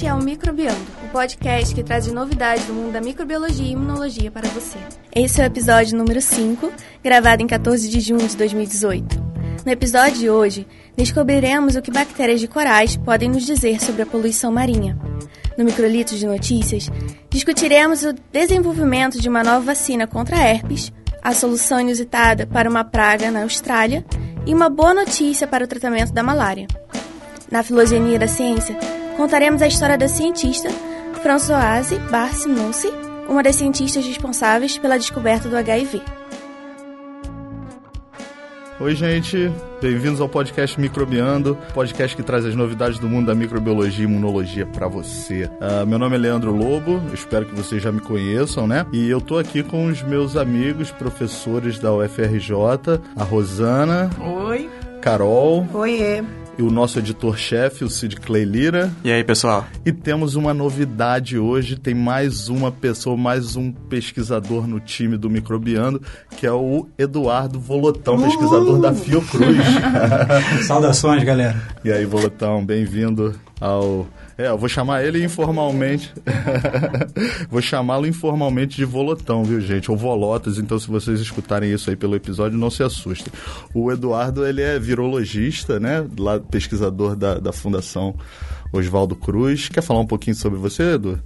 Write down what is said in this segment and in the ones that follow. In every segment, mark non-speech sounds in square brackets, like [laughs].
Este é o Microbiando, o podcast que traz novidades do mundo da microbiologia e imunologia para você. Esse é o episódio número 5, gravado em 14 de junho de 2018. No episódio de hoje, descobriremos o que bactérias de corais podem nos dizer sobre a poluição marinha. No Microlitos de Notícias, discutiremos o desenvolvimento de uma nova vacina contra herpes, a solução inusitada para uma praga na Austrália e uma boa notícia para o tratamento da malária. Na Filogenia da Ciência, contaremos a história da cientista Françoise Barsimonsy, uma das cientistas responsáveis pela descoberta do HIV. Oi, gente. Bem-vindos ao podcast Microbiando, podcast que traz as novidades do mundo da microbiologia e imunologia para você. Uh, meu nome é Leandro Lobo, espero que vocês já me conheçam, né? E eu tô aqui com os meus amigos, professores da UFRJ, a Rosana. Oi. Carol. Oiê e o nosso editor-chefe, o Cid Clay Lira. E aí, pessoal? E temos uma novidade hoje, tem mais uma pessoa, mais um pesquisador no time do Microbiano, que é o Eduardo Volotão, Uhul! pesquisador da Fiocruz. [laughs] Saudações, galera. E aí, Volotão, bem-vindo ao é, eu vou chamar ele informalmente. [laughs] vou chamá-lo informalmente de Volotão, viu, gente? Ou Volotas. Então, se vocês escutarem isso aí pelo episódio, não se assustem. O Eduardo, ele é virologista, né? Lá, pesquisador da, da Fundação Oswaldo Cruz. Quer falar um pouquinho sobre você, Edu?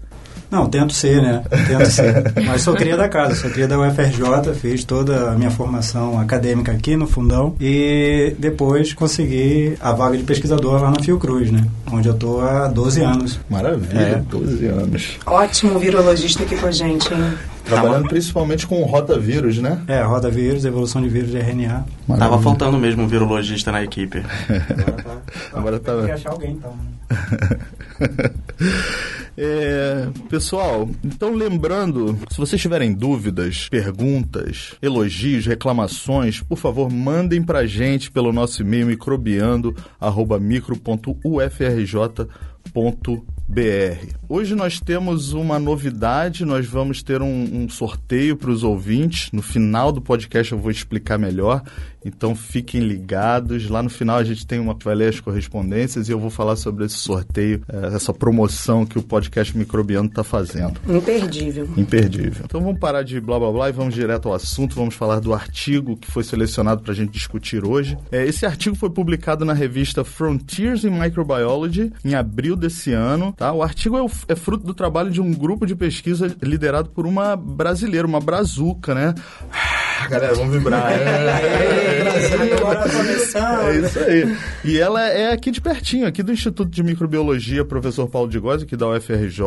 Não, tento ser, né? Tento ser. Mas sou cria da casa, sou cria da UFRJ, fiz toda a minha formação acadêmica aqui no Fundão e depois consegui a vaga de pesquisador lá na Fiocruz, né? Onde eu estou há 12 anos. Maravilha, é. 12 anos. Ótimo virologista aqui com a gente, hein? Trabalhando principalmente com rotavírus, né? É, rotavírus, evolução de vírus de RNA. Maravilha. Tava faltando mesmo um virologista na equipe. Agora [laughs] tá. Agora tá... Tem que achar alguém, então. [laughs] É, pessoal, então lembrando, se vocês tiverem dúvidas, perguntas, elogios, reclamações, por favor, mandem pra gente pelo nosso e-mail microbiando@micro.ufrj.br BR. Hoje nós temos uma novidade, nós vamos ter um, um sorteio para os ouvintes. No final do podcast eu vou explicar melhor, então fiquem ligados. Lá no final a gente tem uma vai ler as correspondências e eu vou falar sobre esse sorteio, eh, essa promoção que o podcast Microbiano está fazendo. Imperdível. Imperdível. Então vamos parar de blá blá blá e vamos direto ao assunto. Vamos falar do artigo que foi selecionado para a gente discutir hoje. É, esse artigo foi publicado na revista Frontiers in Microbiology em abril desse ano. Tá? O artigo é, é, fruto do trabalho de um grupo de pesquisa liderado por uma brasileira, uma brazuca, né? [laughs] Galera, vamos vibrar. É, é isso aí. E ela é aqui de pertinho, aqui do Instituto de Microbiologia, professor Paulo de Góes, aqui da UFRJ.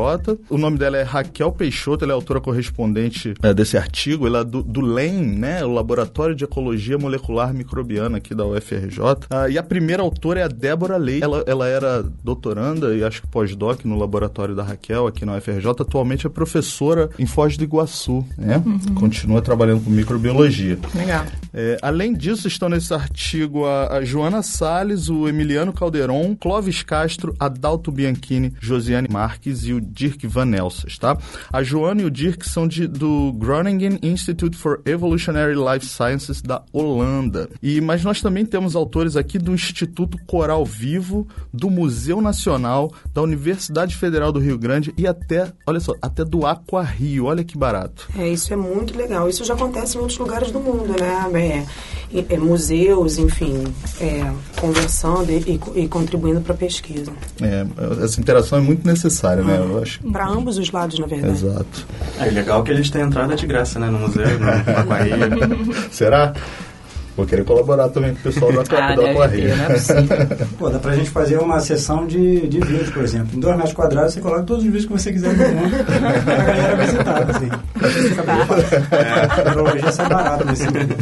O nome dela é Raquel Peixoto, ela é autora correspondente é, desse artigo. Ela é do, do LEM, né? O Laboratório de Ecologia Molecular Microbiana aqui da UFRJ. Ah, e a primeira autora é a Débora Leite. Ela, ela era doutoranda e acho que pós-doc no laboratório da Raquel aqui na UFRJ. Atualmente é professora em Foz do Iguaçu, né? Uhum. Continua trabalhando com microbiologia. Legal. É, além disso, estão nesse artigo a, a, Joana Salles, o Emiliano Calderon, Clóvis Castro, Adalto Bianchini, Josiane Marques e o Dirk Van Elsas, tá? A Joana e o Dirk são de, do Groningen Institute for Evolutionary Life Sciences da Holanda. E, mas nós também temos autores aqui do Instituto Coral Vivo, do Museu Nacional, da Universidade Federal do Rio Grande e até, olha só, até do Aqua Rio. Olha que barato. É, isso é muito legal. Isso já acontece em outros lugares do mundo, né? É, é, museus, enfim, é, conversando e, e contribuindo para a pesquisa. É, essa interação é muito necessária, né? Eu acho. Para ambos os lados, na verdade. Exato. É legal que eles têm entrada de graça, né? No museu, no [laughs] Aquaria. Será? Vou querer colaborar também com o pessoal da, [laughs] ah, da Aquarria. É Pô, dá pra gente fazer uma sessão de, de vídeos, por exemplo. Em dois metros quadrados, você coloca todos os vídeos que você quiser no mundo a galera visitar, assim. Acho que fica bem fácil. É. A tecnologia sai barata nesse vídeo.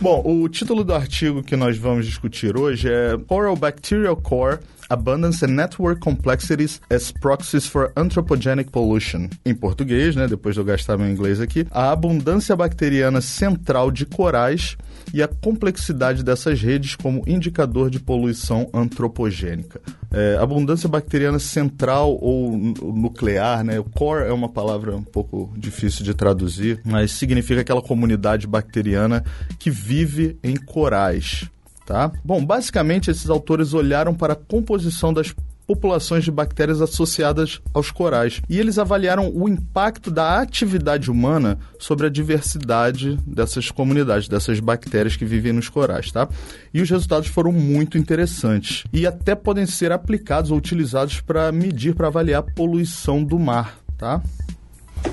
Bom, o título do artigo que nós vamos discutir hoje é Coral Bacterial Core Abundance and Network Complexities as Proxies for Anthropogenic Pollution. Em português, né, depois de eu gastar meu inglês aqui, a abundância bacteriana central de corais e a complexidade dessas redes como indicador de poluição antropogênica. É, abundância bacteriana central ou nuclear, né? O core é uma palavra um pouco difícil de traduzir, mas significa aquela comunidade bacteriana que vive em corais. Tá? Bom, basicamente esses autores olharam para a composição das populações de bactérias associadas aos corais. E eles avaliaram o impacto da atividade humana sobre a diversidade dessas comunidades, dessas bactérias que vivem nos corais, tá? E os resultados foram muito interessantes e até podem ser aplicados ou utilizados para medir, para avaliar a poluição do mar, tá?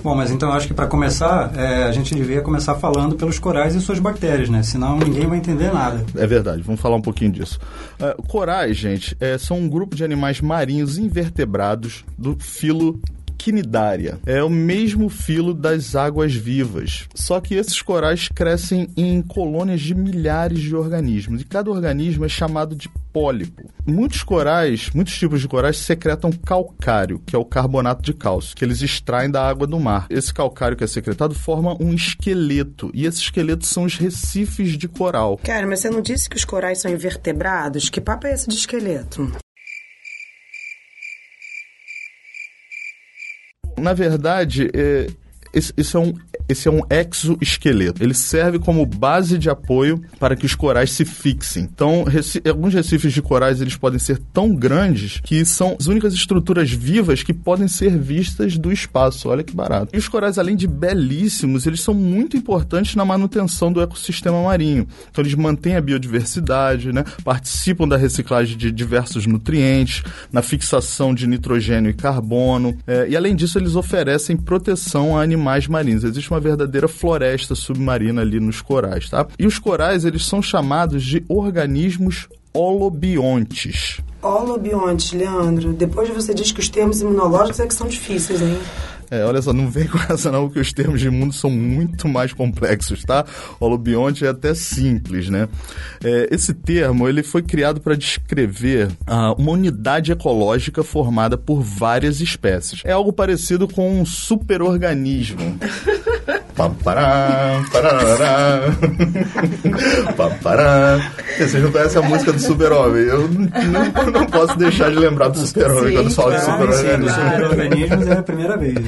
Bom, mas então acho que para começar, é, a gente devia começar falando pelos corais e suas bactérias, né? Senão ninguém vai entender nada. É verdade, vamos falar um pouquinho disso. Uh, corais, gente, é, são um grupo de animais marinhos invertebrados do filo Quinidária. É o mesmo filo das águas vivas. Só que esses corais crescem em colônias de milhares de organismos. E cada organismo é chamado de pólipo. Muitos corais, muitos tipos de corais secretam calcário, que é o carbonato de cálcio, que eles extraem da água do mar. Esse calcário que é secretado forma um esqueleto, e esses esqueletos são os recifes de coral. Cara, mas você não disse que os corais são invertebrados? Que papo é esse de esqueleto? Na verdade, é, esse, é um, esse é um exoesqueleto. Ele serve como base de apoio para que os corais se fixem. Então, alguns recifes de corais eles podem ser tão grandes que são as únicas estruturas vivas que podem ser vistas do espaço. Olha que barato. E os corais, além de belíssimos, eles são muito importantes na manutenção do ecossistema marinho. Então, eles mantêm a biodiversidade, né? participam da reciclagem de diversos nutrientes, na fixação de nitrogênio e carbono. É, e, além disso, eles oferecem proteção a animais marinhos. Existe uma verdadeira floresta submarina ali nos corais, tá? E os corais, eles são chamados de organismos holobiontes. Holobiontes, Leandro. Depois você diz que os termos imunológicos é que são difíceis, hein? É, olha só, não vem com essa não, porque os termos de mundo são muito mais complexos, tá? Holobionte é até simples, né? É, esse termo, ele foi criado para descrever ah, uma unidade ecológica formada por várias espécies. É algo parecido com um superorganismo. [laughs] Parará. [laughs] Vocês não conhecem a música do Super-Homem? Eu não, não, posso deixar de lembrar do Super-Homem quando falo de Super-Homem. Super-Organismos é a primeira vez. [laughs]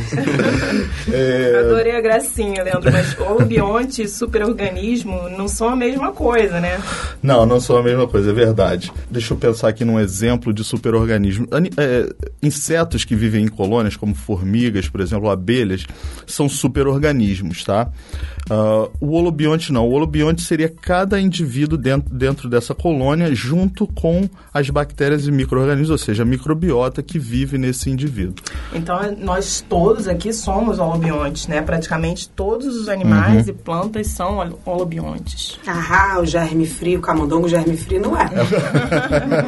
É... Adorei a gracinha, Leandro, mas holobionte e superorganismo não são a mesma coisa, né? Não, não são a mesma coisa, é verdade. Deixa eu pensar aqui num exemplo de superorganismo. É, insetos que vivem em colônias, como formigas, por exemplo, abelhas, são superorganismos, tá? Uh, o holobionte não. O holobionte seria cada indivíduo dentro, dentro dessa colônia junto com as bactérias e micro-organismos, ou seja, a microbiota que vive nesse indivíduo. Então, nós todos aqui somos holobiontes, né? Praticamente todos os animais uhum. e plantas são holobiontes. Ah, o germe frio, o camundongo germe frio não [laughs] é.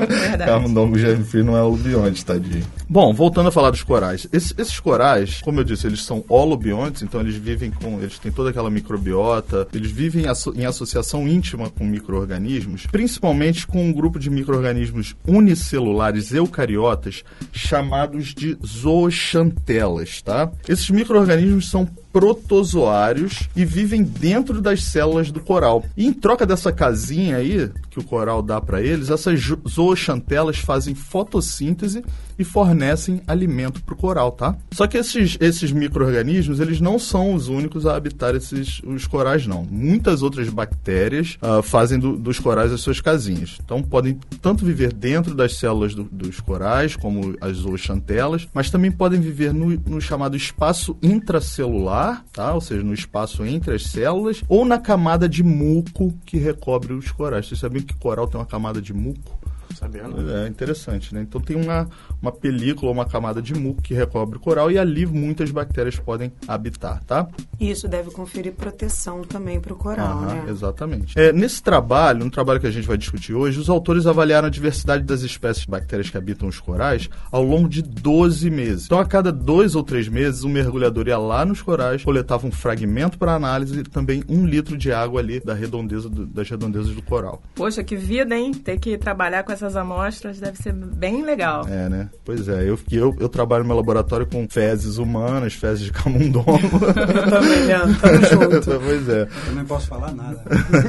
Verdade. camundongo germe frio não é holobionte, tadinho. Bom, voltando a falar dos corais. Esses, esses corais, como eu disse, eles são holobiontes, então eles vivem com... Eles têm toda aquela micro microbiota, eles vivem em associação íntima com micro-organismos, principalmente com um grupo de micro-organismos unicelulares eucariotas chamados de zooxantelas, tá? Esses micro-organismos são protozoários e vivem dentro das células do coral. E em troca dessa casinha aí que o coral dá para eles, essas zooxantelas fazem fotossíntese e fornecem alimento para o coral, tá? Só que esses, esses micro-organismos, eles não são os únicos a habitar esses os corais, não. Muitas outras bactérias uh, fazem do, dos corais as suas casinhas. Então, podem tanto viver dentro das células do, dos corais, como as zooxantelas, mas também podem viver no, no chamado espaço intracelular tá? Ou seja, no espaço entre as células, ou na camada de muco que recobre os corais. Vocês sabiam que coral tem uma camada de muco? Sabendo. É interessante, né? Então tem uma, uma película, uma camada de muco que recobre o coral e ali muitas bactérias podem habitar, tá? Isso deve conferir proteção também para o coral, Aham, né? Exatamente. É, nesse trabalho, no trabalho que a gente vai discutir hoje, os autores avaliaram a diversidade das espécies de bactérias que habitam os corais ao longo de 12 meses. Então, a cada dois ou três meses, o um mergulhador ia lá nos corais, coletava um fragmento para análise e também um litro de água ali da redondeza do, das redondezas do coral. Poxa, que vida, hein? Ter que trabalhar com essas amostras deve ser bem legal. É, né? Pois é, eu, eu, eu trabalho no meu laboratório com fezes humanas, fezes de camundongo. [laughs] também, Leandro, tamo [laughs] junto. pois é. Eu não posso falar nada.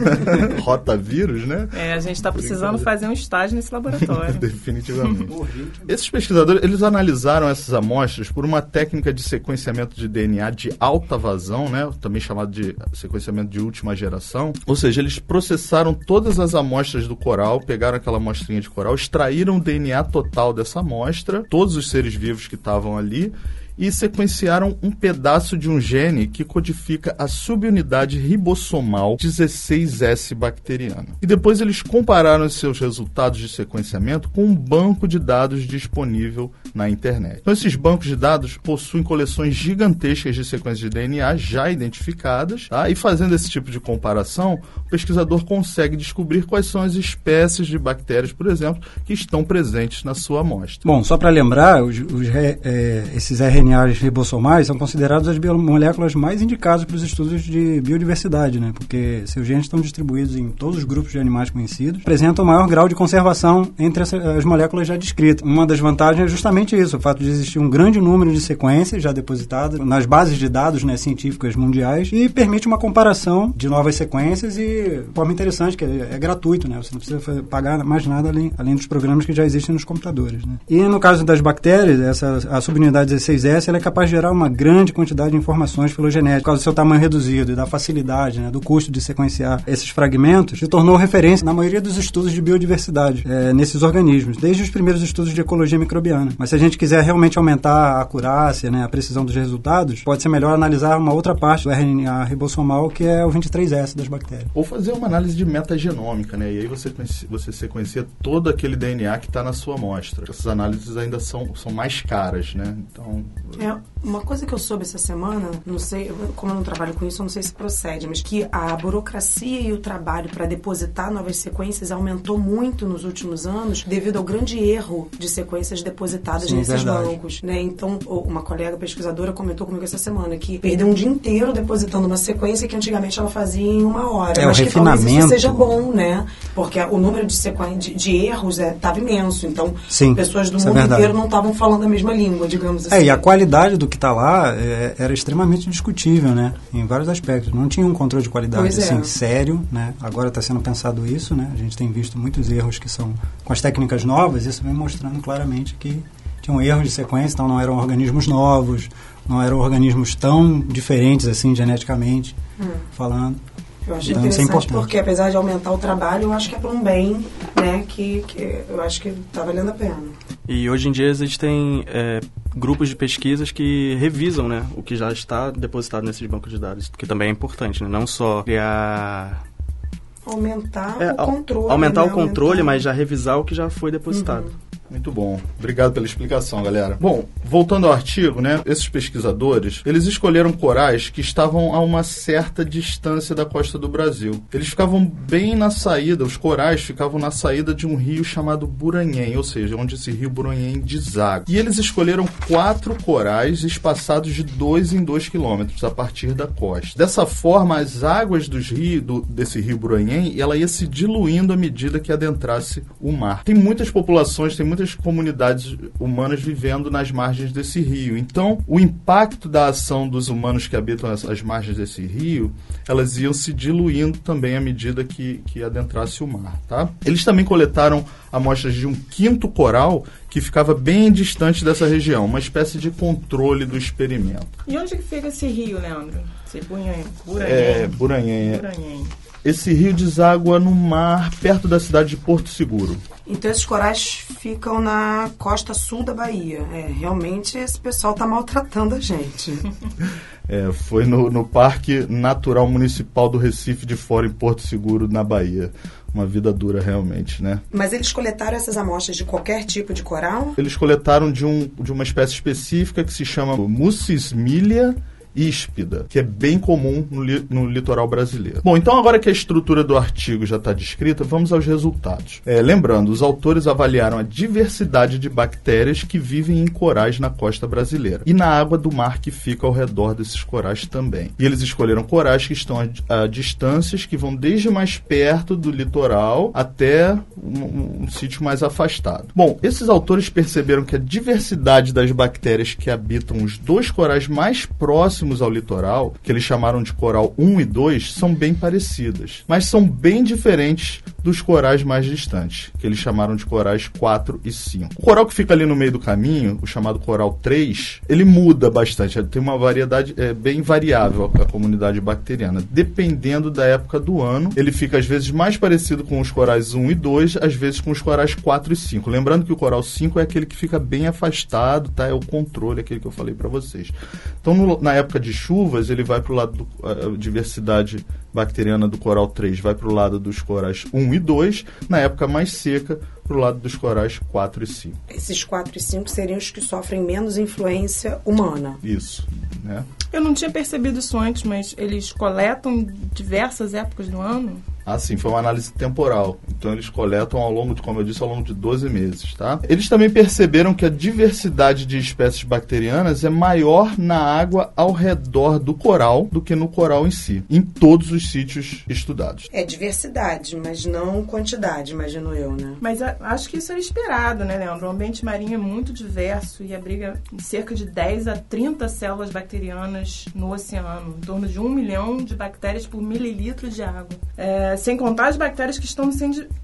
[laughs] Rotavírus, né? É, a gente está precisando fazer um estágio nesse laboratório. Definitivamente. Esses pesquisadores, eles analisaram essas amostras por uma técnica de sequenciamento de DNA de alta vazão, né? Também chamado de sequenciamento de última geração. Ou seja, eles processaram todas as amostras do coral, pegaram aquela amostrinha de coral, extraíram o DNA total dessa amostra, todos os seres vivos que estavam ali, e sequenciaram um pedaço de um gene que codifica a subunidade ribossomal 16S bacteriana. E depois eles compararam seus resultados de sequenciamento com um banco de dados disponível na internet. Então, esses bancos de dados possuem coleções gigantescas de sequências de DNA já identificadas, tá? e fazendo esse tipo de comparação, o pesquisador consegue descobrir quais são as espécies de bactérias, por exemplo, que estão presentes na sua amostra. Bom, só para lembrar, os, os, é, esses RNAs ribossomais são considerados as moléculas mais indicadas para os estudos de biodiversidade, né? porque seus genes estão distribuídos em todos os grupos de animais conhecidos, apresentam o maior grau de conservação entre as, as moléculas já descritas. Uma das vantagens é justamente isso, o fato de existir um grande número de sequências já depositadas nas bases de dados né, científicas mundiais e permite uma comparação de novas sequências e forma interessante, que é, é gratuito, né? Você não precisa pagar mais nada além, além dos programas que já existem nos computadores. Né? E no caso das bactérias, essa, a subunidade 16S ela é capaz de gerar uma grande quantidade de informações filogenéticas por causa do seu tamanho reduzido e da facilidade, né, do custo de sequenciar esses fragmentos, se tornou referência na maioria dos estudos de biodiversidade é, nesses organismos, desde os primeiros estudos de ecologia microbiana. Mas se a gente quiser realmente aumentar a acurácia, né, a precisão dos resultados, pode ser melhor analisar uma outra parte do RNA ribossomal, que é o 23S das bactérias. Ou fazer uma análise de metagenômica, né? E aí você, você sequencia todo aquele DNA que está na sua amostra. Essas análises ainda são, são mais caras, né? Então... É, uma coisa que eu soube essa semana, não sei, como eu não trabalho com isso, eu não sei se procede, mas que a burocracia e o trabalho para depositar novas sequências aumentou muito nos últimos anos devido ao grande erro de sequências depositadas Sim, nesses verdade. bancos, né? Então, uma colega pesquisadora comentou comigo essa semana que perdeu um dia inteiro depositando uma sequência que antigamente ela fazia em uma hora. É, mas o que refinamento. talvez isso seja bom, né? Porque o número de, sequen... de, de erros estava é, imenso. Então, Sim, pessoas do é mundo é inteiro não estavam falando a mesma língua, digamos assim. É, e a qualidade do que está lá é, era extremamente discutível, né? Em vários aspectos. Não tinha um controle de qualidade pois assim, é. sério, né? Agora está sendo pensado isso, né? A gente tem visto muitos erros que são com as técnicas novas, isso vem mostrando claramente que tinham erros de sequência, então não eram organismos novos, não eram organismos tão diferentes assim geneticamente hum. falando. Eu acho então, é interessante é porque apesar de aumentar o trabalho, eu acho que é para um bem, né, que, que eu acho que está valendo a pena. E hoje em dia existem é, grupos de pesquisas que revisam, né, o que já está depositado nesses bancos de dados, que também é importante, né, não só criar aumentar é, o controle, aumentar né? o controle, aumentar... mas já revisar o que já foi depositado. Uhum. Muito bom. Obrigado pela explicação, galera. Bom, voltando ao artigo, né? Esses pesquisadores, eles escolheram corais que estavam a uma certa distância da costa do Brasil. Eles ficavam bem na saída, os corais ficavam na saída de um rio chamado Buranhém, ou seja, onde esse rio Buranhém deságua. E eles escolheram quatro corais espaçados de dois em dois quilômetros a partir da costa. Dessa forma, as águas dos rios, do, desse rio Buranhém, ela ia se diluindo à medida que adentrasse o mar. Tem muitas populações, tem muitas muitas comunidades humanas vivendo nas margens desse rio. Então, o impacto da ação dos humanos que habitam as, as margens desse rio, elas iam se diluindo também à medida que, que adentrasse o mar, tá? Eles também coletaram amostras de um quinto coral que ficava bem distante dessa região, uma espécie de controle do experimento. E onde que fica esse rio, Leandro? Esse Buranhém? É. Buranhém. Esse rio deságua no mar perto da cidade de Porto Seguro. Então esses corais ficam na costa sul da Bahia. É, realmente esse pessoal está maltratando a gente. [laughs] É, foi no, no Parque Natural Municipal do Recife de Fora, em Porto Seguro, na Bahia. Uma vida dura, realmente, né? Mas eles coletaram essas amostras de qualquer tipo de coral? Eles coletaram de, um, de uma espécie específica que se chama Mucismilia híspida, que é bem comum no, li no, litoral brasileiro. Bom, então agora que a estrutura do artigo já está descrita, vamos aos resultados. É, lembrando, os autores avaliaram a diversidade de bactérias que vivem em corais na costa brasileira e na água do mar que fica ao redor desses corais também. E eles escolheram corais que estão a, a distâncias que vão desde mais perto do litoral até um, um sítio mais afastado. Bom, esses autores perceberam que a diversidade das bactérias que habitam os dois corais mais próximos próximos ao litoral, que eles chamaram de coral 1 e 2, são bem parecidas, mas são bem diferentes dos corais mais distantes, que eles chamaram de corais 4 e 5. O coral que fica ali no meio do caminho, o chamado coral 3, ele muda bastante, tem uma variedade é, bem variável a comunidade bacteriana. Dependendo da época do ano, ele fica às vezes mais parecido com os corais 1 e 2, às vezes com os corais 4 e 5. Lembrando que o coral 5 é aquele que fica bem afastado, tá? É o controle, aquele que eu falei para vocês. Então, no, na época de chuvas, ele vai para o lado da diversidade bacteriana do coral 3 vai para o lado dos corais 1 e 2, na época mais seca, para o lado dos corais 4 e 5. Esses 4 e 5 seriam os que sofrem menos influência humana. Isso. Né? Eu não tinha percebido isso antes, mas eles coletam diversas épocas do ano? Ah, sim, foi uma análise temporal. Então eles coletam ao longo de, como eu disse, ao longo de 12 meses, tá? Eles também perceberam que a diversidade de espécies bacterianas é maior na água ao redor do coral do que no coral em si, em todos os sítios estudados. É diversidade, mas não quantidade, imagino eu, né? Mas a, acho que isso era esperado, né, Leandro? O ambiente marinho é muito diverso e abriga cerca de 10 a 30 células bacterianas no oceano, em torno de um milhão de bactérias por mililitro de água. É, sem contar as bactérias que estão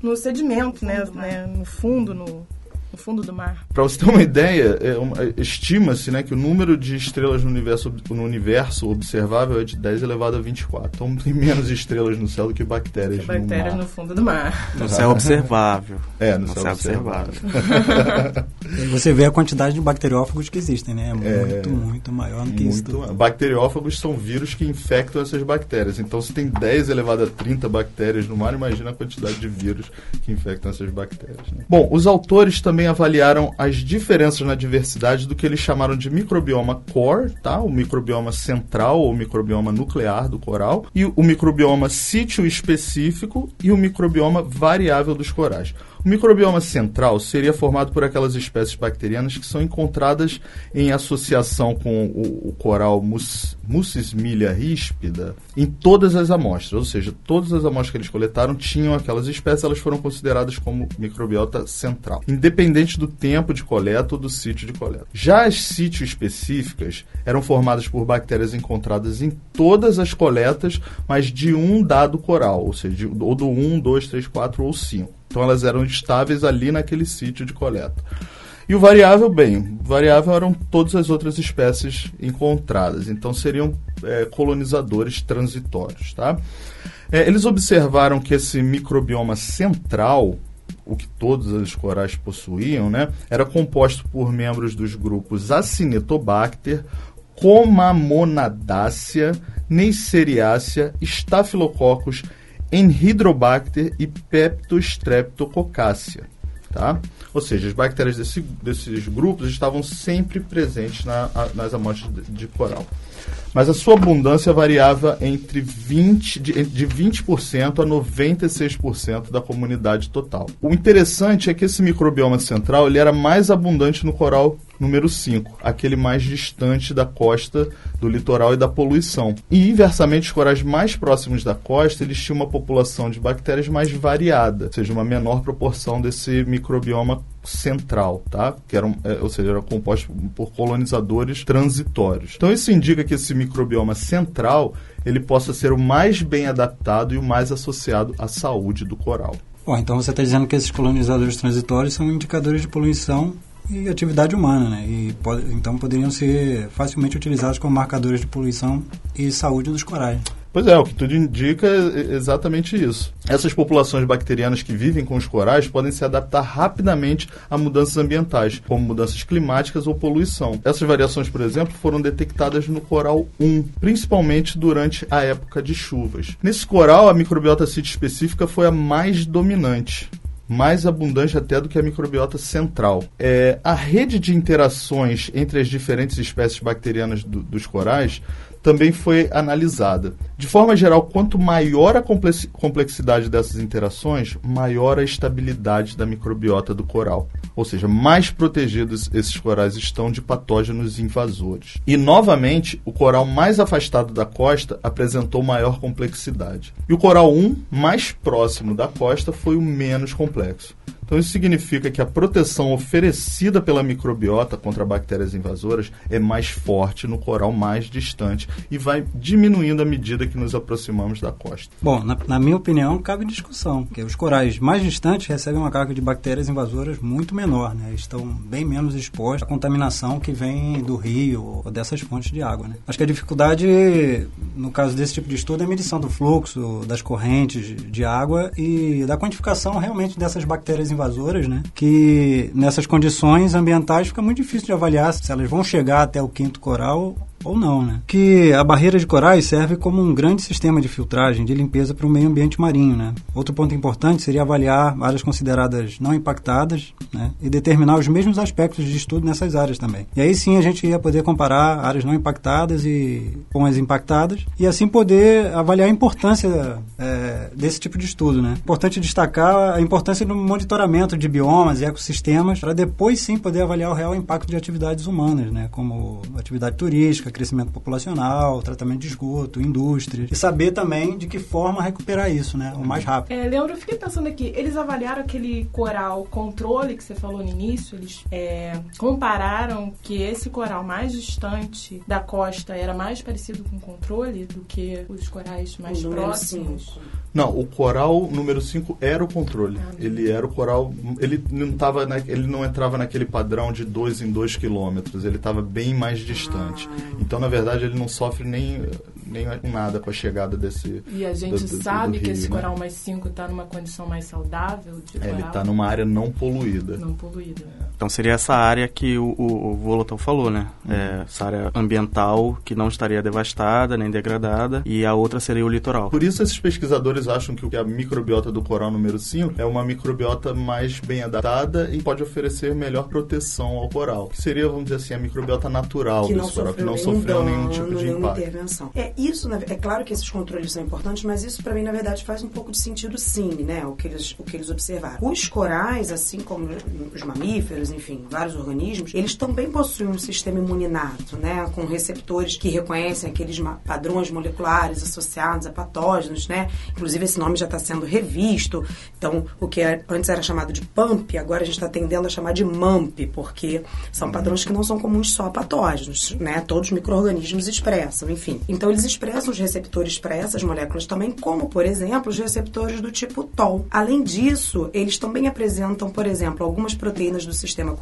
no sedimento, né, né, no fundo, no, no fundo do mar. Para você ter uma ideia, é é, estima-se né, que o número de estrelas no universo, no universo observável é de 10 elevado a 24. Então tem menos estrelas no céu do que bactérias, que bactérias no, no, fundo do mar. No céu observável. É, no, no céu, céu, observável. observável. você vê a quantidade de bacteriófagos que existem, né? É muito, é, muito maior do que muito, isso. Bacteriófagos são vírus que infectam essas bactérias. Então, se tem 10 elevado a 30 bactérias no mar, imagina a quantidade de vírus que infectam essas bactérias. Né? Bom, os autores também avaliaram as diferenças na diversidade do que eles chamaram de microbioma core, tá? o microbioma central ou microbioma nuclear do coral, e o microbioma sítio específico e o microbioma variável dos corais. O microbioma central seria formado por aquelas espécies bacterianas que são encontradas em associação com o, o coral mus, Mucismilia ríspida em todas as amostras, ou seja, todas as amostras que eles coletaram tinham aquelas espécies, elas foram consideradas como microbiota central, independente do tempo de coleta ou do sítio de coleta. Já as sítios específicas eram formadas por bactérias encontradas em todas as coletas, mas de um dado coral, ou seja, de, ou do 1, 2, 3, 4 ou 5. Então elas eram estáveis ali naquele sítio de coleta. E o variável, bem, variável eram todas as outras espécies encontradas, então seriam é, colonizadores transitórios. Tá? É, eles observaram que esse microbioma central, o que todos os corais possuíam, né, era composto por membros dos grupos Acinetobacter, Comamonadácea, Neisseriácea, Staphylococcus, Enhydrobacter e Peptostreptococcacea. Tá? Ou seja, as bactérias desse, desses grupos estavam sempre presentes na, a, nas amostras de, de, coral. Mas a sua abundância variava entre 20, de, de 20% a 96% da comunidade total. O interessante é que esse microbioma central ele era mais abundante no coral número 5, aquele mais distante da costa, do litoral e da poluição. E, inversamente, os corais mais próximos da costa, eles tinham uma população de bactérias mais variada, ou seja, uma menor proporção desse microbioma central, tá? Que eram, é, ou seja, era composto por colonizadores transitórios. Então isso indica que esse microbioma central ele possa ser o mais bem adaptado e o mais associado à saúde do coral. Bom, então você está dizendo que esses colonizadores transitórios são indicadores de poluição e atividade humana, né? E pode, então poderiam ser facilmente utilizados como marcadores de poluição e saúde dos corais. Pois é, o que tudo indica é exatamente isso. Essas populações bacterianas que vivem com os corais podem se adaptar rapidamente a mudanças ambientais, como mudanças climáticas ou poluição. Essas variações, por exemplo, foram detectadas no coral 1, principalmente durante a época de chuvas. Nesse coral, a microbiota cite específica foi a mais dominante mais abundante até do que a microbiota central. É, a rede de interações entre as diferentes espécies bacterianas do, dos corais também foi analisada. De forma geral, quanto maior a complexidade dessas interações, maior a estabilidade da microbiota do coral. Ou seja, mais protegidos esses corais estão de patógenos invasores. E, novamente, o coral mais afastado da costa apresentou maior complexidade. E o coral 1, mais próximo da costa, foi o menos complexo. Então isso significa que a proteção oferecida pela microbiota contra bactérias invasoras é mais forte no coral mais distante e vai diminuindo à medida que nos aproximamos da costa. Bom, na, na minha opinião, cabe discussão, porque os corais mais distantes recebem uma carga de bactérias invasoras muito menor, né? Estão bem menos expostos à contaminação que vem do rio ou dessas fontes de água, né? Acho que a dificuldade, no caso desse tipo de estudo, é a medição do fluxo, das correntes de água e da quantificação realmente dessas bactérias invasoras, né? Que nessas condições ambientais fica muito difícil de avaliar se elas vão chegar até o quinto coral ou não, né? Que a barreira de corais serve como um grande sistema de filtragem, de limpeza para o meio ambiente marinho, né? Outro ponto importante seria avaliar áreas consideradas não impactadas, né? E determinar os mesmos aspectos de estudo nessas áreas também. E aí sim a gente ia poder comparar áreas não impactadas e com as impactadas e assim poder avaliar a importância é, desse tipo de estudo, né? Importante destacar a importância do monitoramento de biomas e ecossistemas para depois sim poder avaliar o real impacto de atividades humanas, né? Como atividade turística, crescimento populacional, tratamento de esgoto, indústria. E saber também de que forma recuperar isso, né? O mais rápido. É, Leandro, eu fiquei pensando aqui, eles avaliaram aquele coral controle que você falou no início, eles é, compararam que esse coral mais distante da costa era mais parecido com controle do que os corais mais O próximos. cinco. Não, o coral número 5 era o controle. Ele era o coral. Ele não, tava na- ele não entrava naquele padrão de 2 em 2 quilômetros. Ele estava bem mais distante. Então, na verdade, ele não sofre nem, nem com nada com a chegada desse. E a gente do- do- sabe do que rio, esse né? coral mais 5 está numa condição mais saudável de É, ele está numa área não poluída. Não poluída. Então seria essa área que o, o, o Volotão falou, né? É, essa área ambiental que não estaria devastada nem degradada e a outra seria o litoral. Por isso, esses pesquisadores acham que o- que a microbiota do coral número 5 é uma microbiota mais bem adaptada e pode oferecer melhor proteção ao coral. Que seria, vamos dizer assim, a microbiota natural que não desse coral, que sofreu, não nenhum sofreu dano, nenhum tipo de impacto. intervenção. É isso, é claro que esses controles são importantes, mas isso para mim na verdade faz um pouco de sentido sim, né? O que eles o que eles observaram. Os corais, assim como os mamíferos, enfim, vários organismos, eles também possuem um sistema imuninato, né? Com receptores que reconhecem aqueles padrões moleculares associados a patógenos, né? Inclusive esse nome já está sendo revisto. Então, o que é- antes era chamado de PAMP, agora a gente está tendendo a chamar de MAMP, porque são padrões que não são comuns só a patógenos, né? Todos os micro-organismos expressam, enfim. Então, eles expressam os receptores para essas moléculas também, como, por exemplo, os receptores do tipo TOL. Além disso, eles também apresentam, por exemplo, algumas proteínas do sistema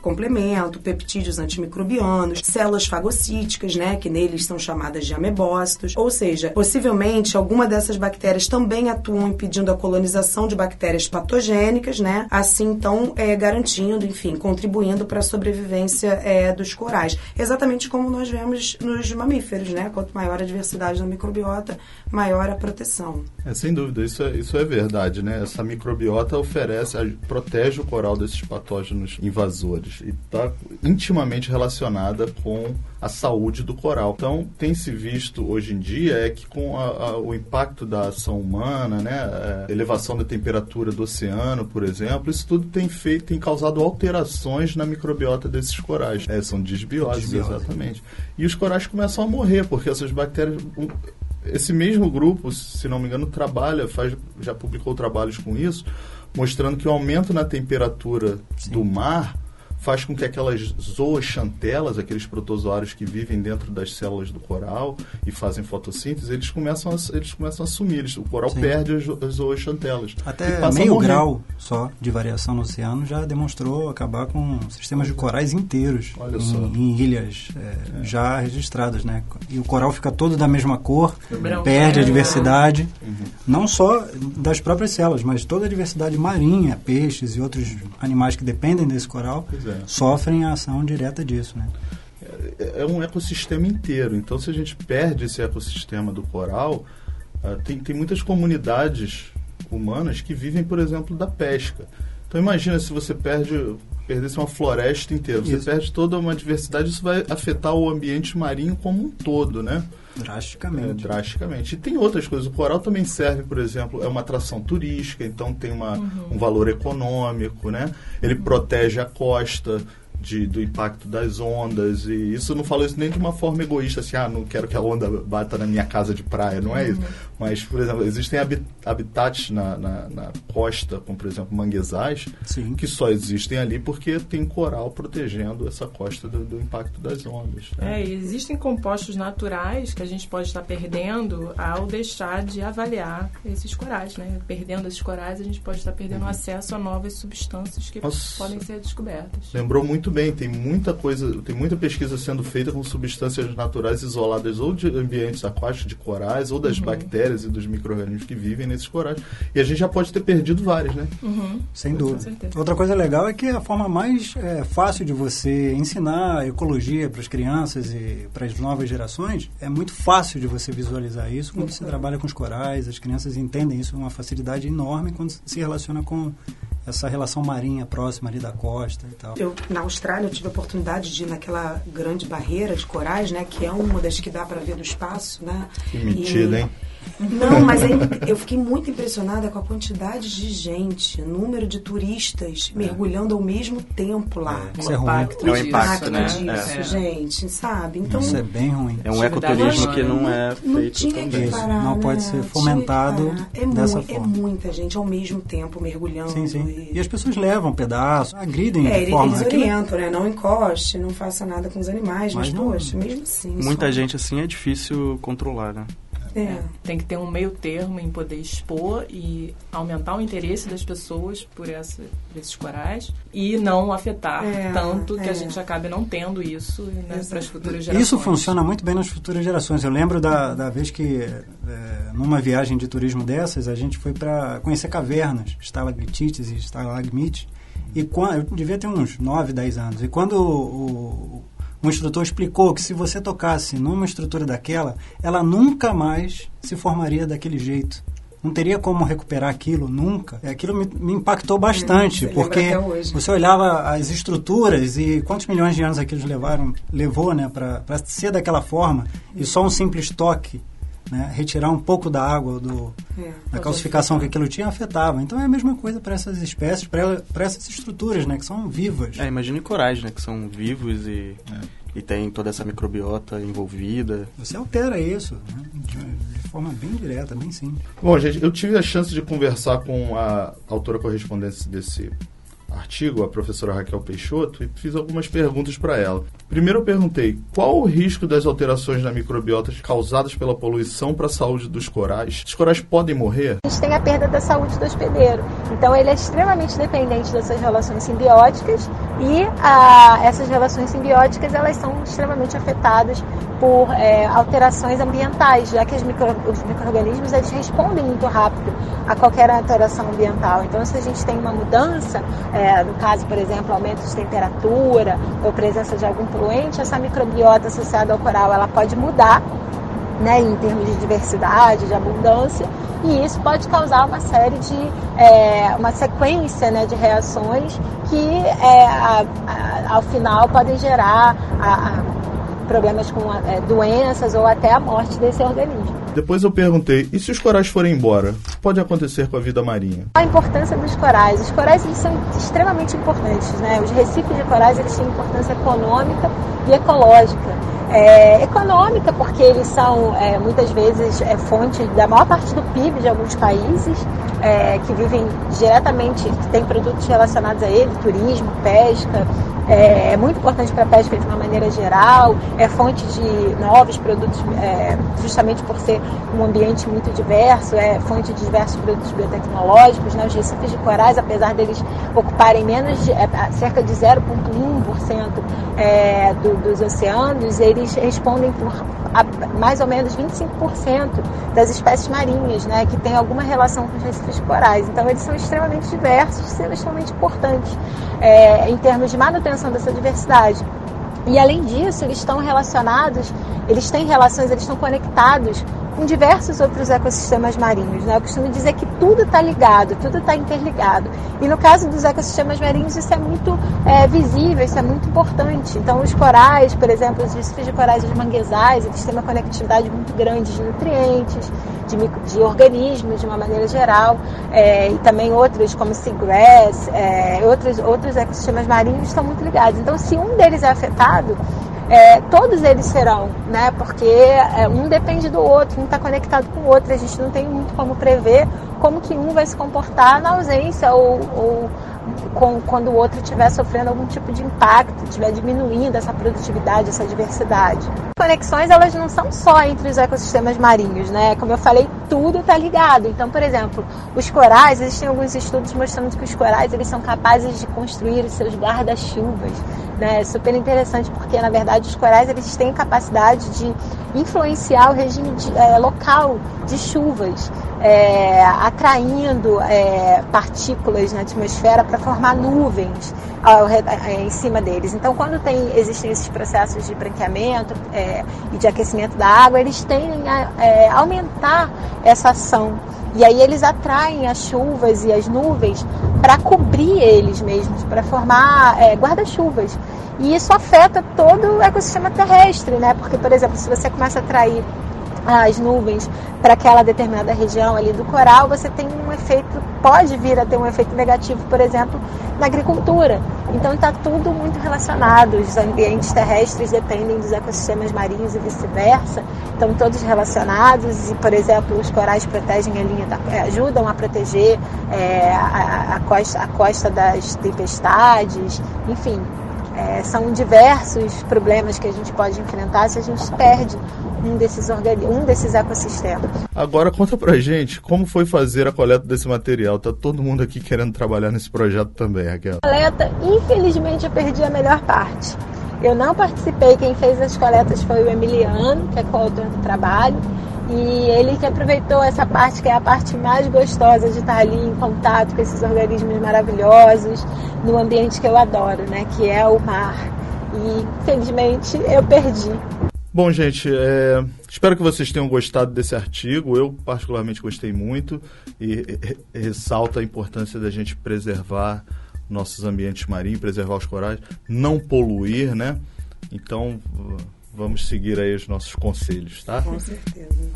complemento, peptídeos antimicrobianos, células fagocíticas, né? Que neles são chamadas de amebócitos. Ou seja, possivelmente, alguma dessas bactérias também atuam impedindo a colonização de bactérias patogênicas, né? Assim, então, é, garantindo, enfim, contribuindo para a sobrevivência é, dos corais. Exatamente como nós vemos nos mamíferos, né? Quanto maior a diversidade da microbiota, maior a proteção. É, sem dúvida, isso é, isso é verdade, né? Essa microbiota oferece, a- protege o coral desses patógenos invasores e está intimamente relacionada com a saúde do coral. Então, tem se visto hoje em dia é que com a- a- o impacto da ação humana, né, a elevação da temperatura do oceano, por exemplo, isso tudo tem feito, tem causado alterações na microbiota desses corais. É, são desbioses, Desbiose. exatamente. E os corais começam a morrer porque essas bactérias esse mesmo grupo, se não me engano, trabalha, faz, já publicou trabalhos com isso, mostrando que o aumento na temperatura do mar faz com que aquelas zooxantelas, aqueles protozoários que vivem dentro das células do coral e fazem fotossíntese, eles começam a, eles começam a sumir. Eles- o coral Sim. perde as, as zooxantelas. Até meio grau só de variação no oceano já demonstrou acabar com sistemas de corais inteiros Olha em, só. em ilhas é, já registradas, né? E o coral fica todo da mesma cor, branco. perde a É. diversidade, Uhum. não só das próprias células, mas toda a diversidade marinha, peixes e outros animais que dependem desse coral Pois é. sofrem a ação direta disso, né? é é um ecossistema inteiro. Então, se a gente perde esse ecossistema do coral, ah, tem, tem muitas comunidades humanas que vivem, por exemplo, da pesca. Então, imagina se você perde perdesse uma floresta inteira, você Isso. perde toda uma diversidade, isso vai afetar o ambiente marinho como um todo, né? É, Drasticamente. drasticamente. E tem outras coisas. O coral também serve, por exemplo, é uma atração turística, então tem uma, um valor econômico, né? Ele protege a costa de, do impacto das ondas. E isso eu não falo isso nem de uma forma egoísta, assim, ah, não quero que a onda bata na minha casa de praia, não é isso. Mas, por exemplo, existem habitats na, na, na costa, como por exemplo manguezais, Sim. que só existem ali porque tem coral protegendo essa costa do, do impacto das ondas. Né? É, existem compostos naturais que a gente pode estar perdendo ao deixar de avaliar esses corais, né? Perdendo esses corais, a gente pode estar perdendo uhum. acesso a novas substâncias que Nossa. podem ser descobertas. Lembrou muito bem, tem muita coisa, tem muita pesquisa sendo feita com substâncias naturais isoladas ou de ambientes aquáticos, de corais, ou das uhum. bactérias e dos micro-organismos que vivem nesses corais. E a gente já pode ter perdido vários, né? Uhum. Sem dúvida. Outra coisa legal é que a forma mais é, fácil de você ensinar ecologia para as crianças e para as novas gerações é muito fácil de você visualizar isso quando você trabalha com os corais. As crianças entendem isso com uma facilidade enorme quando se relaciona com essa relação marinha próxima ali da costa e tal. Eu, na Austrália, eu tive a oportunidade de ir naquela grande barreira de corais, né? Que é uma das que dá para ver do espaço, né? Que mentira, e, hein? Não, mas aí eu fiquei muito impressionada com a quantidade de gente, número de turistas é. mergulhando ao mesmo tempo lá. É, isso é ruim. É um impacto, né? Disso, é. gente, sabe? Então, isso é bem ruim. É um ecoturismo que não é não feito. Que parar, não né? pode ser fomentado é dessa muito, forma. É muita gente ao mesmo tempo mergulhando. Sim, sim. E, e as pessoas levam pedaços, agridem é, de forma... Eles orientam, né? Não encoste, não faça nada com os animais, mas, mas não, poxa, mesmo assim... Muita só... gente assim é difícil controlar, né? É. Tem que ter um meio termo em poder expor e aumentar o interesse das pessoas por, essa, por esses corais e não afetar é, tanto que é. a gente acabe não tendo isso né, para as futuras gerações. Isso funciona muito bem nas futuras gerações. Eu lembro da, da vez que, é, numa viagem de turismo dessas, a gente foi para conhecer cavernas, estalactites e estalagmites. E quando, eu devia ter uns 9, 10 anos. E quando o, o um instrutor explicou que se você tocasse numa estrutura daquela, ela nunca mais se formaria daquele jeito. Não teria como recuperar aquilo nunca. Aquilo me, me impactou bastante, você porque você olhava as estruturas e quantos milhões de anos aquilo levaram, levou né, para ser daquela forma, e só um simples toque né, retirar um pouco da água do, é, da calcificação que aquilo tinha afetava. Então é a mesma coisa para essas espécies, para essas estruturas, né, que são vivas. É, imagine corais, né, que são vivos e, é. e tem toda essa microbiota envolvida. Você altera isso né, de, de, forma bem direta, bem simples. Bom, gente, eu tive a chance de conversar com a autora correspondente desse artigo, a professora Raquel Peixoto, e fiz algumas perguntas para ela. Primeiro eu perguntei qual o risco das alterações na microbiota causadas pela poluição para a saúde dos corais. Os corais podem morrer? A gente tem a perda da saúde do hospedeiro. Então ele é extremamente dependente dessas relações simbióticas e a, essas relações simbióticas elas são extremamente afetadas por é, alterações ambientais, já que os, micro, os micro-organismos eles respondem muito rápido a qualquer alteração ambiental. Então se a gente tem uma mudança, é, no caso, por exemplo, aumento de temperatura ou presença de algum poluente, essa microbiota associada ao coral ela pode mudar né, em termos de diversidade, de abundância, e isso pode causar uma série de é, uma sequência né, de reações que é, a, a, ao final podem gerar a, problemas com é, doenças ou até a morte desse organismo. Depois eu perguntei, e se os corais forem embora? O que pode acontecer com a vida marinha? A importância dos corais. Os corais eles são extremamente importantes. Né? Os recifes de corais eles têm importância econômica e ecológica. É, econômica, porque eles são é, muitas vezes é, fonte da maior parte do PIB de alguns países é, que vivem diretamente, que têm produtos relacionados a ele, turismo, pesca, é, é muito importante para a pesca de uma maneira geral, é fonte de novos produtos, é, justamente por ser um ambiente muito diverso, é fonte de diversos produtos biotecnológicos. Né? Os recifes de corais, apesar deles ocuparem menos de, é, cerca de 0,1% é, do, dos oceanos, eles respondem por mais ou menos 25% das espécies marinhas, né, que têm alguma relação com os recifes corais. Então, eles são extremamente diversos, são extremamente importantes é, em termos de manutenção dessa diversidade. E além disso, eles estão relacionados, eles têm relações, eles estão conectados com diversos outros ecossistemas marinhos. Né? Eu costumo dizer que tudo está ligado, tudo está interligado. E no caso dos ecossistemas marinhos, isso é muito é, visível, isso é muito importante. Então, os corais, por exemplo, os recifes de corais e os manguezais, eles têm uma conectividade muito grande de nutrientes, de, de organismos de uma maneira geral, é, e também outros, como seagrass, é, outros, outros ecossistemas marinhos estão muito ligados. Então, se um deles é afetado, é, todos eles serão, né? Porque é, um depende do outro, um está conectado com o outro. A gente não tem muito como prever como que um vai se comportar na ausência ou, ou com, quando o outro estiver sofrendo algum tipo de impacto, estiver diminuindo essa produtividade, essa diversidade. Conexões elas não são só entre os ecossistemas marinhos, né? Como eu falei, tudo está ligado. Então, por exemplo, os corais, existem alguns estudos mostrando que os corais eles são capazes de construir os seus guarda-chuvas. Né? É super interessante porque, na verdade, os corais eles têm capacidade de influenciar o regime de, é, local de chuvas é, atraindo é, partículas na atmosfera para formar nuvens ao, é, em cima deles. Então, quando tem, existem esses processos de branqueamento é, e de aquecimento da água, eles tendem a é, aumentar essa ação. E aí eles atraem as chuvas e as nuvens para cobrir eles mesmos, para formar é, guarda-chuvas. E isso afeta todo o ecossistema terrestre, né? Porque, por exemplo, se você começa a atrair as nuvens para aquela determinada região ali do coral, você tem um efeito, pode vir a ter um efeito negativo, por exemplo, na agricultura. Então está tudo muito relacionado. Os ambientes terrestres dependem dos ecossistemas marinhos e vice-versa. Estão todos relacionados e, por exemplo, os corais protegem a linha, da, eh, ajudam a proteger é, a, a, costa, a costa das tempestades, enfim. É, são diversos problemas que a gente pode enfrentar se a gente perde um desses, um desses ecossistemas. Agora conta pra gente como foi fazer a coleta desse material. Tá todo mundo aqui querendo trabalhar nesse projeto também, Raquel. Coleta, infelizmente eu perdi a melhor parte. Eu não participei, quem fez as coletas foi o Emiliano, que é coautor do trabalho. E ele que aproveitou essa parte que é a parte mais gostosa de estar ali em contato com esses organismos maravilhosos, no ambiente que eu adoro, né? Que é o mar. E infelizmente eu perdi. Bom, gente, é, espero que vocês tenham gostado desse artigo. Eu, particularmente, gostei muito e, e ressalta a importância da gente preservar nossos ambientes marinhos, preservar os corais, não poluir, né? Então, vamos seguir aí os nossos conselhos, tá? Com certeza.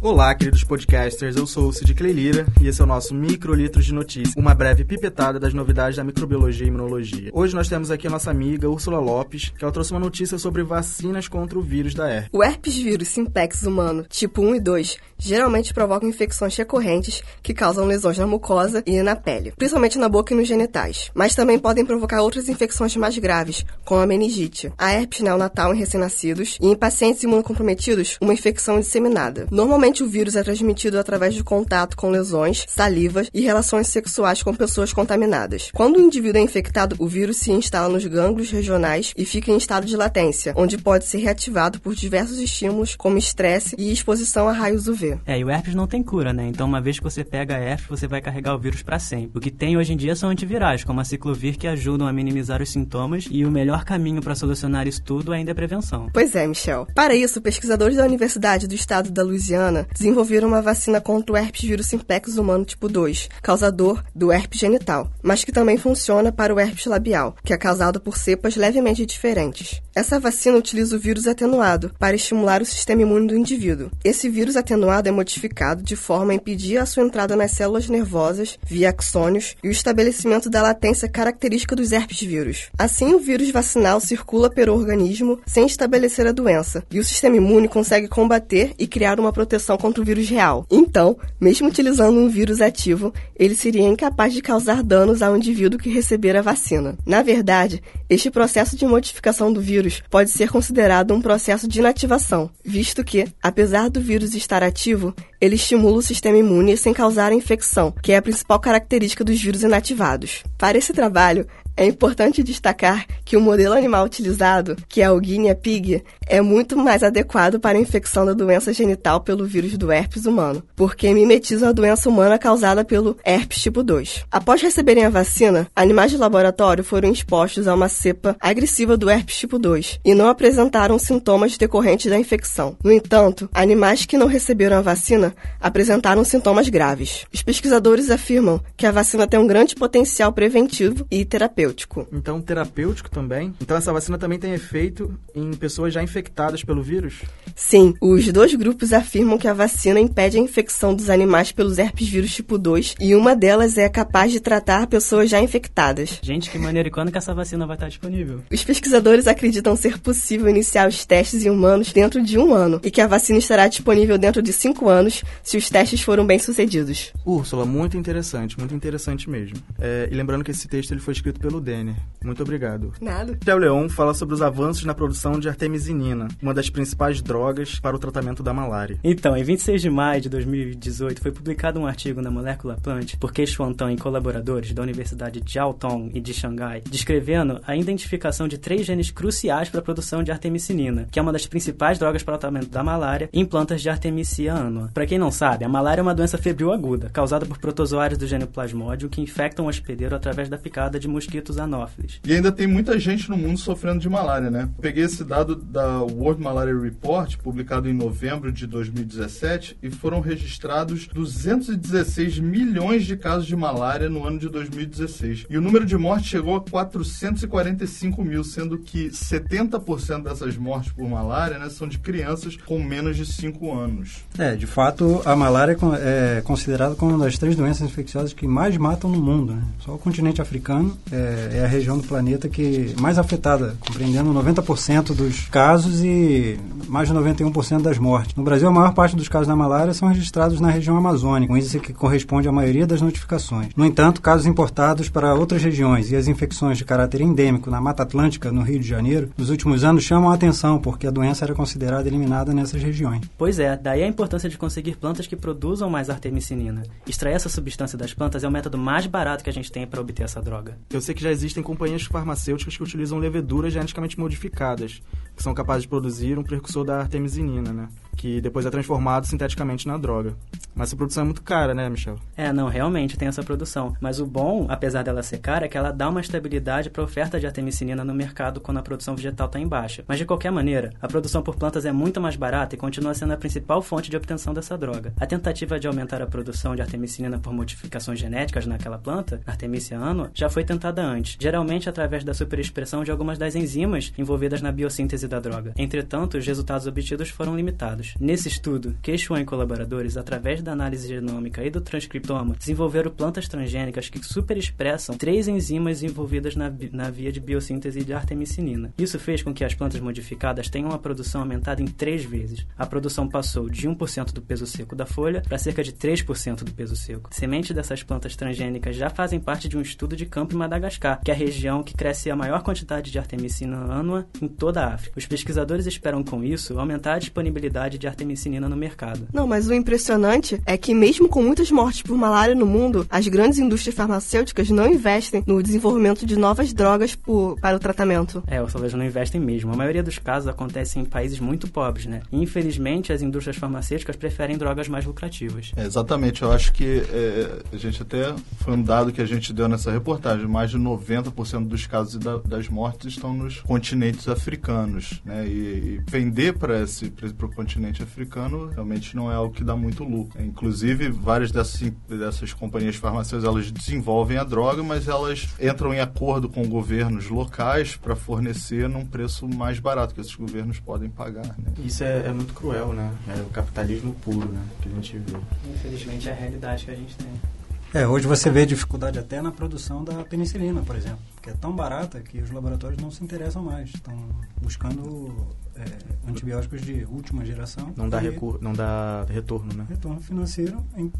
Olá, queridos podcasters, eu sou o Cid Cleilira e esse é o nosso Microlitros de Notícias, uma breve pipetada das novidades da microbiologia e imunologia. Hoje nós temos aqui a nossa amiga Úrsula Lopes, que ela trouxe uma notícia sobre vacinas contra o vírus da herpes. O herpes vírus simplex humano, tipo 1 e 2, geralmente provocam infecções recorrentes que causam lesões na mucosa e na pele, principalmente na boca e nos genitais, mas também podem provocar outras infecções mais graves, como a meningite, a herpes neonatal em recém-nascidos e em pacientes imunocomprometidos, uma infecção disseminada. Normalmente Normalmente, o vírus é transmitido através de contato com lesões, salivas e relações sexuais com pessoas contaminadas. Quando o indivíduo é infectado, o vírus se instala nos gânglios regionais e fica em estado de latência, onde pode ser reativado por diversos estímulos, como estresse e exposição a raios UV. É, e o herpes não tem cura, né? Então, uma vez que você pega a herpes, você vai carregar o vírus para sempre. O que tem hoje em dia são antivirais, como a ciclovir, que ajudam a minimizar os sintomas, e o melhor caminho para solucionar isso tudo ainda é a prevenção. Pois é, Michel. Para isso, pesquisadores da Universidade do Estado da Louisiana desenvolveram uma vacina contra o herpes vírus simplex humano tipo 2, causador do herpes genital, mas que também funciona para o herpes labial, que é causado por cepas levemente diferentes. Essa vacina utiliza o vírus atenuado para estimular o sistema imune do indivíduo. Esse vírus atenuado é modificado de forma a impedir a sua entrada nas células nervosas via axônios e o estabelecimento da latência característica dos herpes vírus. Assim, o vírus vacinal circula pelo organismo sem estabelecer a doença, e o sistema imune consegue combater e criar uma proteção proteção contra o vírus real. Então, mesmo utilizando um vírus ativo, ele seria incapaz de causar danos ao indivíduo que receber a vacina. Na verdade, este processo de modificação do vírus pode ser considerado um processo de inativação, visto que, apesar do vírus estar ativo, ele estimula o sistema imune sem causar a infecção, que é a principal característica dos vírus inativados. Para esse trabalho, é importante destacar que o modelo animal utilizado, que é o guinea pig, é muito mais adequado para a infecção da doença genital pelo vírus do herpes humano, porque mimetiza a doença humana causada pelo herpes tipo 2. Após receberem a vacina, animais de laboratório foram expostos a uma cepa agressiva do herpes tipo 2 e não apresentaram sintomas decorrentes da infecção. No entanto, animais que não receberam a vacina apresentaram sintomas graves. Os pesquisadores afirmam que a vacina tem um grande potencial preventivo e terapêutico terapêutico. Então, terapêutico também? Então, essa vacina também tem efeito em pessoas já infectadas pelo vírus? Sim, os dois grupos afirmam que a vacina impede a infecção dos animais pelos herpes vírus tipo 2 e uma delas é capaz de tratar pessoas já infectadas. Gente, que maneiro. E quando que essa vacina vai estar disponível? Os pesquisadores acreditam ser possível iniciar os testes em humanos dentro de um ano e que a vacina estará disponível dentro de cinco anos se os testes foram bem sucedidos. Úrsula, muito interessante, muito interessante mesmo. É, e lembrando que esse texto ele foi escrito pelo Denner. Muito obrigado. Nada. Theo Leon fala sobre os avanços na produção de artemisinina, uma das principais drogas para o tratamento da malária. Então, em 26 de maio de 2018, foi publicado um artigo na Molecular Plant por Kei Xuantan e colaboradores da Universidade de Jiaotong e de Xangai, descrevendo a identificação de três genes cruciais para a produção de artemisinina, que é uma das principais drogas para o tratamento da malária em plantas de Artemisia annua. Para quem não sabe, a malária é uma doença febril aguda, causada por protozoários do gênero Plasmodium que infectam o hospedeiro através da picada de mosquitos anófilis. E ainda tem muita gente no mundo sofrendo de malária, né? Peguei esse dado da World Malaria Report, publicado em novembro de 2017, e foram registrados 216 milhões de casos de malária no ano de 2016. E o número de mortes chegou a 445 mil, sendo que 70% dessas mortes por malária né, são de crianças com menos de 5 anos. É, de fato, a malária é considerada como uma das três doenças infecciosas que mais matam no mundo. Né? Só o continente africano é, é, a região do planeta que mais afetada, compreendendo 90% dos casos e mais de 91% das mortes. No Brasil, a maior parte dos casos da malária são registrados na região amazônica, um índice que corresponde à maioria das notificações. No entanto, casos importados para outras regiões e as infecções de caráter endêmico na Mata Atlântica, no Rio de Janeiro, nos últimos anos chamam a atenção, porque a doença era considerada eliminada nessas regiões. Pois é, daí a importância de conseguir plantas que produzam mais artemisinina. Extrair essa substância das plantas é o método mais barato que a gente tem para obter essa droga. Eu sei que já existem companhias farmacêuticas que utilizam leveduras geneticamente modificadas, que são capazes de produzir um precursor da artemisinina, né? Que depois é transformado sinteticamente na droga. Mas essa produção é muito cara, né, Michel? É, não, realmente tem essa produção. Mas o bom, apesar dela ser cara, é que ela dá uma estabilidade para a oferta de artemisinina no mercado quando a produção vegetal está em baixa. Mas de qualquer maneira, a produção por plantas é muito mais barata e continua sendo a principal fonte de obtenção dessa droga. A tentativa de aumentar a produção de artemisinina por modificações genéticas naquela planta, Artemisia annua, já foi tentada antes, geralmente através da superexpressão de algumas das enzimas envolvidas na biossíntese da droga. Entretanto, os resultados obtidos foram limitados. Nesse estudo, Queixuan e colaboradores, através da análise genômica e do transcriptoma, desenvolveram plantas transgênicas que superexpressam três enzimas envolvidas na, na via de biossíntese de artemisinina. Isso fez com que as plantas modificadas tenham uma produção aumentada em três vezes. A produção passou de 1% do peso seco da folha para cerca de 3% do peso seco. Sementes dessas plantas transgênicas já fazem parte de um estudo de campo em Madagascar, que é a região que cresce a maior quantidade de artemisina annua em toda a África. Os pesquisadores esperam com isso aumentar a disponibilidade de artemisinina no mercado. Não, mas o impressionante é que mesmo com muitas mortes por malária no mundo, as grandes indústrias farmacêuticas não investem no desenvolvimento de novas drogas por, para o tratamento. É, ou talvez não investem mesmo. A maioria dos casos acontece em países muito pobres, né? E, infelizmente, as indústrias farmacêuticas preferem drogas mais lucrativas. É, exatamente. Eu acho que é, a gente até foi um dado que a gente deu nessa reportagem. Mais de 90% dos casos da, das mortes estão nos continentes africanos, né? E, e vender para esse para o continente africano realmente não é algo que dá muito lucro. Inclusive, várias dessas, dessas companhias farmacêuticas elas desenvolvem a droga, mas elas entram em acordo com governos locais para fornecer num preço mais barato que esses governos podem pagar. Né? Isso é, é, muito cruel, né? É o capitalismo puro, né? Que a gente vê. Infelizmente é a realidade que a gente tem. É, hoje você vê dificuldade até na produção da penicilina, por exemplo, que é tão barata que os laboratórios não se interessam mais, estão buscando é, antibióticos de última geração. Não dá, recur não dá retorno, né? Retorno financeiro, em,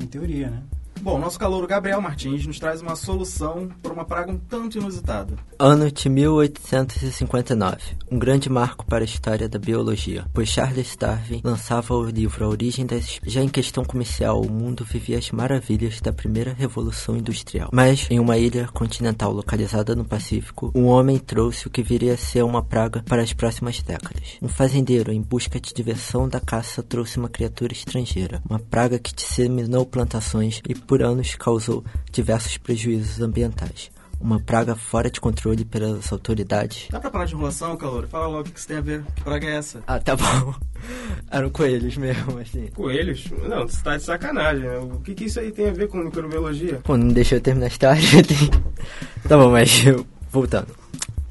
em teoria, né? Bom, nosso calouro Gabriel Martins nos traz uma solução para uma praga um tanto inusitada. Ano de 1859, um grande marco para a história da biologia, pois Charles Darwin lançava o livro A Origem das Espécies. Já em questão comercial, o mundo vivia as maravilhas da primeira revolução industrial. Mas, em uma ilha continental localizada no Pacífico, um homem trouxe o que viria a ser uma praga para as próximas décadas. Um fazendeiro, em busca de diversão da caça, trouxe uma criatura estrangeira, uma praga que disseminou plantações e por anos causou diversos prejuízos ambientais. Uma praga fora de controle pelas autoridades. Dá pra parar de enrolação, calor? Fala logo o que isso tem a ver. Que praga é essa? Ah, tá bom. [laughs] Eram coelhos mesmo, assim. Coelhos? Não, você tá de sacanagem. Né? O que, que isso aí tem a ver com microbiologia? Pô, não deixou eu terminar a história. [laughs] Tá bom, mas voltando.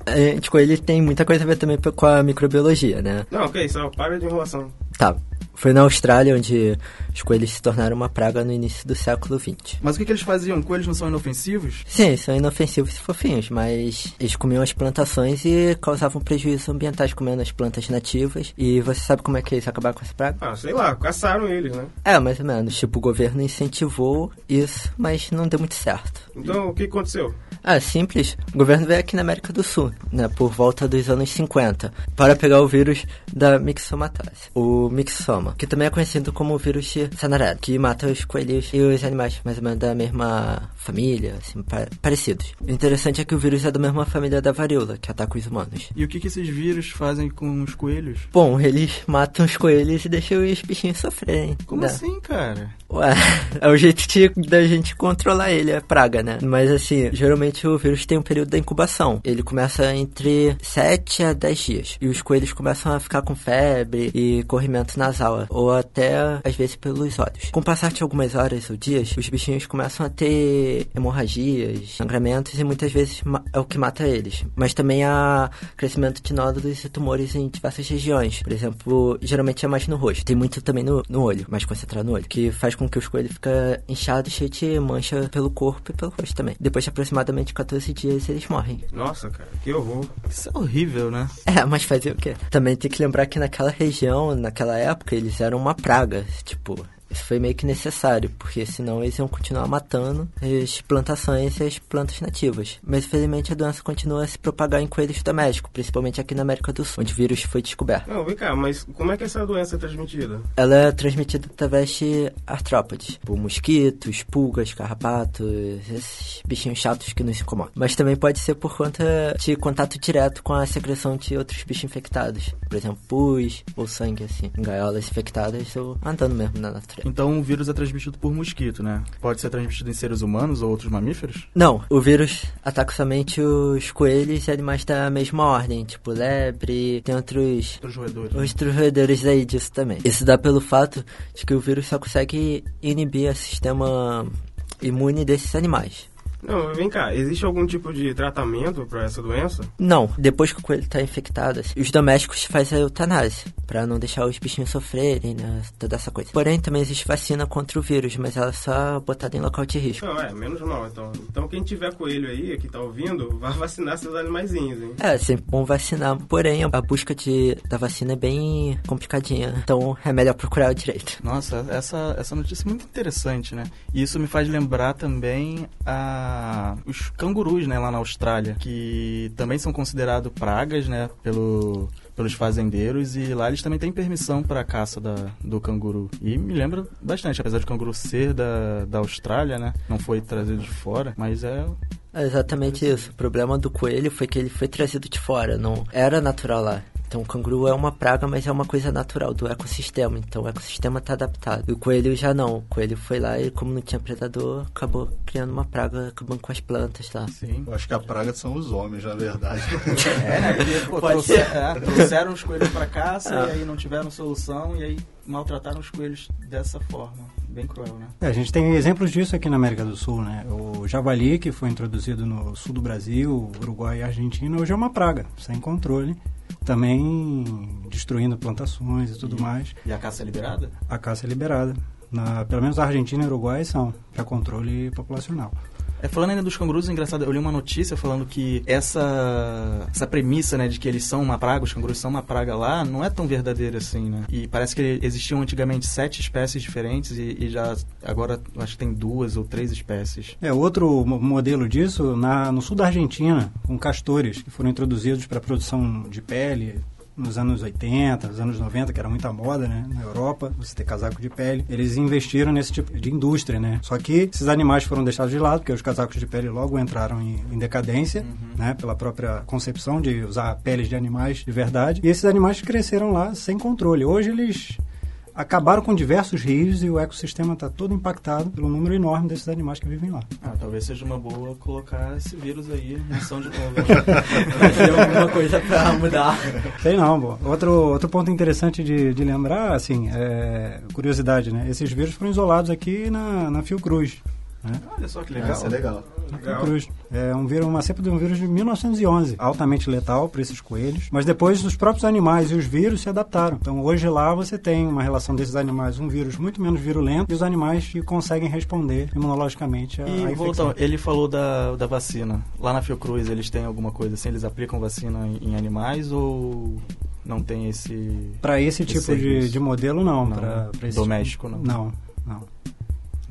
É, tipo, ele tem muita coisa a ver também com a microbiologia, né? Não, ok, só para de enrolação. Tá. Foi na Austrália onde os coelhos se tornaram uma praga no início do século XX. Mas o que, que eles faziam? Coelhos não são inofensivos? Sim, são inofensivos e fofinhos, mas eles comiam as plantações e causavam prejuízos ambientais comendo as plantas nativas. E você sabe como é que eles acabaram com essa praga? Ah, sei lá, caçaram eles, né? É, mais ou menos. Tipo, o governo incentivou isso, mas não deu muito certo. Então, o que aconteceu? Ah, simples. O governo veio aqui na América do Sul, né, por volta dos anos 50, para pegar o vírus da mixomatose, o mixoma, que também é conhecido como o vírus de Sanared, que mata os coelhos e os animais mais ou menos da mesma família, assim, pa parecidos. O interessante é que o vírus é da mesma família da varíola, que ataca os humanos. E o que, que esses vírus fazem com os coelhos? Bom, eles matam os coelhos e deixam os bichinhos sofrerem. Como né? assim, cara? Ué, [laughs] é o jeito de, da gente controlar ele, é praga, né? Mas assim, geralmente o vírus tem um período da incubação. Ele começa entre 7 a 10 dias. E os coelhos começam a ficar com febre e corrimento nasal, ou até às vezes pelos olhos. Com o passar de algumas horas ou dias, os bichinhos começam a ter hemorragias, sangramentos e muitas vezes é o que mata eles. Mas também há crescimento de nódulos e tumores em diversas regiões. Por exemplo, geralmente é mais no rosto. Tem muito também no, no olho, mais concentrado no olho, que faz com que os coelhos fiquem inchados, cheios de mancha pelo corpo e pelo rosto também. Depois de aproximadamente 14 dias, eles morrem. Nossa, cara, que horror. Isso é horrível, né? É, mas fazer o quê? Também tem que lembrar que naquela região, naquela época, eles eram uma praga. Tipo, foi meio que necessário, porque senão eles iam continuar matando as plantações e as plantas nativas. Mas infelizmente a doença continua a se propagar em coelhos domésticos, principalmente aqui na América do Sul, onde o vírus foi descoberto. Não, vem cá, mas como é que essa doença é transmitida? Ela é transmitida através de artrópodes, tipo mosquitos, pulgas, carrapatos, esses bichinhos chatos que nos incomodam. Mas também pode ser por conta de contato direto com a secreção de outros bichos infectados, por exemplo, pus ou sangue, assim, em gaiolas infectadas ou andando mesmo na natureza. Então o vírus é transmitido por mosquito, né? Pode ser transmitido em seres humanos ou outros mamíferos? Não, o vírus ataca somente os coelhos e animais da mesma ordem, tipo lebre, tem outros... Outros roedores. Outros roedores aí disso também. Isso dá pelo fato de que o vírus só consegue inibir o sistema imune desses animais. Não, vem cá, existe algum tipo de tratamento para essa doença? Não, depois que o coelho está infectado, assim, os domésticos fazem a eutanásia, para não deixar os bichinhos sofrerem, né, toda essa coisa. Porém, também existe vacina contra o vírus, mas ela é só botada em local de risco. Não, é, menos mal, então. Então quem tiver coelho aí, que tá ouvindo, [laughs] vai vacinar seus animaizinhos, hein? É, sempre bom vacinar, porém, a busca de, da vacina é bem complicadinha, então é melhor procurar o direito. Nossa, essa, essa notícia é muito interessante, né? E isso me faz lembrar também a os cangurus, né, lá na Austrália, que também são considerados pragas, né, pelo pelos fazendeiros e lá eles também têm permissão para a caça da, do canguru. E me lembra bastante, apesar de canguru ser da, da Austrália, né? Não foi trazido de fora, mas é é exatamente isso. O problema do coelho foi que ele foi trazido de fora, não era natural lá. Então o canguru é uma praga, mas é uma coisa natural do ecossistema. Então o ecossistema está adaptado. E o coelho já não. O coelho foi lá e, como não tinha predador, acabou criando uma praga, acabando com as plantas lá. Sim. Eu acho que a praga são os homens, na verdade. [laughs] é, né? Porque, [laughs] pô, trouxer, é, trouxeram os coelhos para caça ah. e aí não tiveram solução e aí maltrataram os coelhos dessa forma. Bem cruel, né? É, a gente tem exemplos disso aqui na América do Sul, né? O javali, que foi introduzido no sul do Brasil, Uruguai e Argentina, hoje é uma praga, sem controle também destruindo plantações e tudo e, mais. E a caça é liberada? A caça é liberada. Na, pelo menos a Argentina e Uruguai são, para controle populacional. É, falando ainda dos cangurus, é engraçado, eu li uma notícia falando que essa, essa premissa, né, de que eles são uma praga, os cangurus são uma praga lá, não é tão verdadeira assim, né? E parece que existiam antigamente sete espécies diferentes e, e já agora acho que tem duas ou três espécies. É, outro modelo disso na, no sul da Argentina, com castores, que foram introduzidos para produção de pele, nos anos 80, nos anos 90, que era muita moda, né? Na Europa, você ter casaco de pele. Eles investiram nesse tipo de indústria, né? Só que esses animais foram deixados de lado, porque os casacos de pele logo entraram em, em decadência, uhum. né? Pela própria concepção de usar peles de animais de verdade. E esses animais cresceram lá sem controle. Hoje eles acabaram com diversos rios e o ecossistema está todo impactado pelo número enorme desses animais que vivem lá. Ah, talvez seja uma boa colocar esse vírus aí em ação de novo. [laughs] Tem alguma coisa para mudar. Não, bom. Outro, outro ponto interessante de, de lembrar, assim, é, curiosidade, né? Esses vírus foram isolados aqui na, na Fiocruz. Né? Olha só que legal. Isso é legal. Cruz. É um vírus, uma cepa de um vírus de 1911, altamente letal para esses coelhos. Mas depois os próprios animais e os vírus se adaptaram. Então hoje lá você tem uma relação desses animais, um vírus muito menos virulento e os animais que conseguem responder imunologicamente a, E voltando, infecção. ele falou da, da vacina. Lá na Fiocruz eles têm alguma coisa assim? Eles aplicam vacina em, em animais ou não tem esse. Para esse tipo de, de modelo, não. Não. Pra, pra esse Doméstico, tipo- não. Não, não.